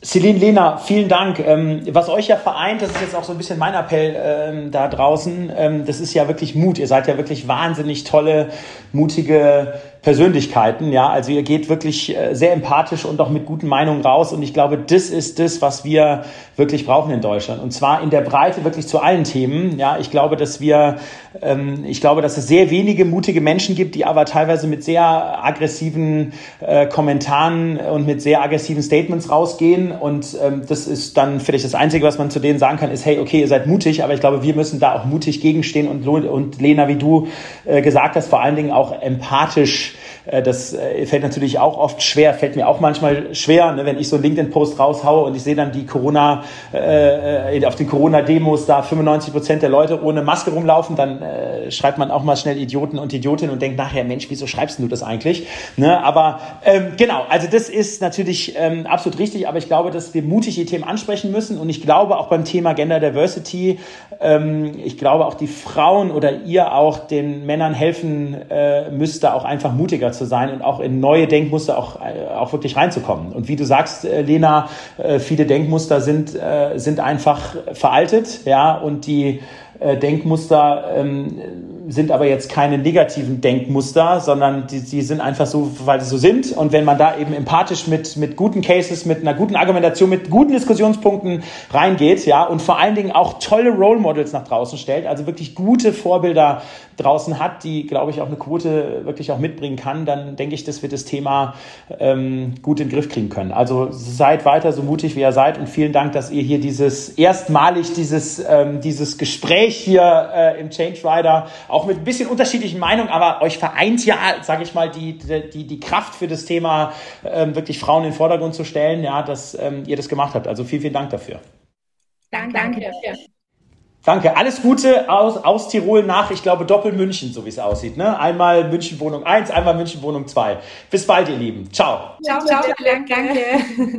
Celine Lena, vielen Dank. Ähm, was euch ja vereint, das ist jetzt auch so ein bisschen mein Appell ähm, da draußen, ähm, das ist ja wirklich Mut. Ihr seid ja wirklich wahnsinnig tolle, mutige Persönlichkeiten. Ja, also ihr geht wirklich äh, sehr empathisch und auch mit guten Meinungen raus. Und ich glaube, das ist das, was wir wirklich brauchen in Deutschland. Und zwar in der Breite wirklich zu allen Themen. Ja, ich glaube, dass wir, ähm, ich glaube, dass es sehr wenige mutige Menschen gibt, die aber teilweise mit sehr aggressiven äh, Kommentaren und mit sehr aggressiven Statements rausgehen. Und ähm, das ist dann vielleicht das Einzige, was man zu denen sagen kann, ist, hey, okay, ihr seid mutig, aber ich glaube, wir müssen da auch mutig gegenstehen und, und Lena, wie du äh, gesagt hast, vor allen Dingen auch empathisch äh, das äh, fällt natürlich auch oft schwer, fällt mir auch manchmal schwer, ne, wenn ich so einen LinkedIn-Post raushaue und ich sehe dann die Corona, äh, äh auf den Corona-Demos da 95 Prozent der Leute ohne Maske rumlaufen, dann äh, schreibt man auch mal schnell Idioten und Idiotinnen und denkt nachher, Mensch, wieso schreibst du das eigentlich? Ne, aber ähm, genau, also das ist natürlich ähm, absolut richtig, aber ich glaube, dass wir mutig die Themen ansprechen müssen und ich glaube auch beim Thema Gender Diversity, ähm, ich glaube auch die Frauen oder ihr auch den Männern helfen äh, müsste, auch einfach mutiger zu sein und auch in neue Denkmuster auch, äh, auch wirklich reinzukommen. Und wie du sagst, äh, Lena, äh, viele Denkmuster sind, sind einfach veraltet, ja, und die Denkmuster ähm, sind aber jetzt keine negativen Denkmuster, sondern die, die sind einfach so, weil sie so sind. Und wenn man da eben empathisch mit, mit guten Cases, mit einer guten Argumentation, mit guten Diskussionspunkten reingeht, ja, und vor allen Dingen auch tolle Role Models nach draußen stellt, also wirklich gute Vorbilder draußen hat, die, glaube ich, auch eine Quote wirklich auch mitbringen kann, dann denke ich, dass wir das Thema ähm, gut in den Griff kriegen können. Also seid weiter so mutig, wie ihr seid und vielen Dank, dass ihr hier dieses erstmalig dieses, ähm, dieses Gespräch hier äh, im Change Rider auch mit ein bisschen unterschiedlichen Meinungen, aber euch vereint ja, sage ich mal, die, die, die Kraft für das Thema ähm, wirklich Frauen in den Vordergrund zu stellen, ja, dass ähm, ihr das gemacht habt. Also vielen, vielen Dank dafür. Danke, danke dafür. Danke. Alles Gute aus, aus Tirol nach, ich glaube, Doppel-München, so wie es aussieht. Ne? Einmal München Wohnung 1, einmal München Wohnung 2. Bis bald, ihr Lieben. Ciao. Ciao, ciao. ciao danke.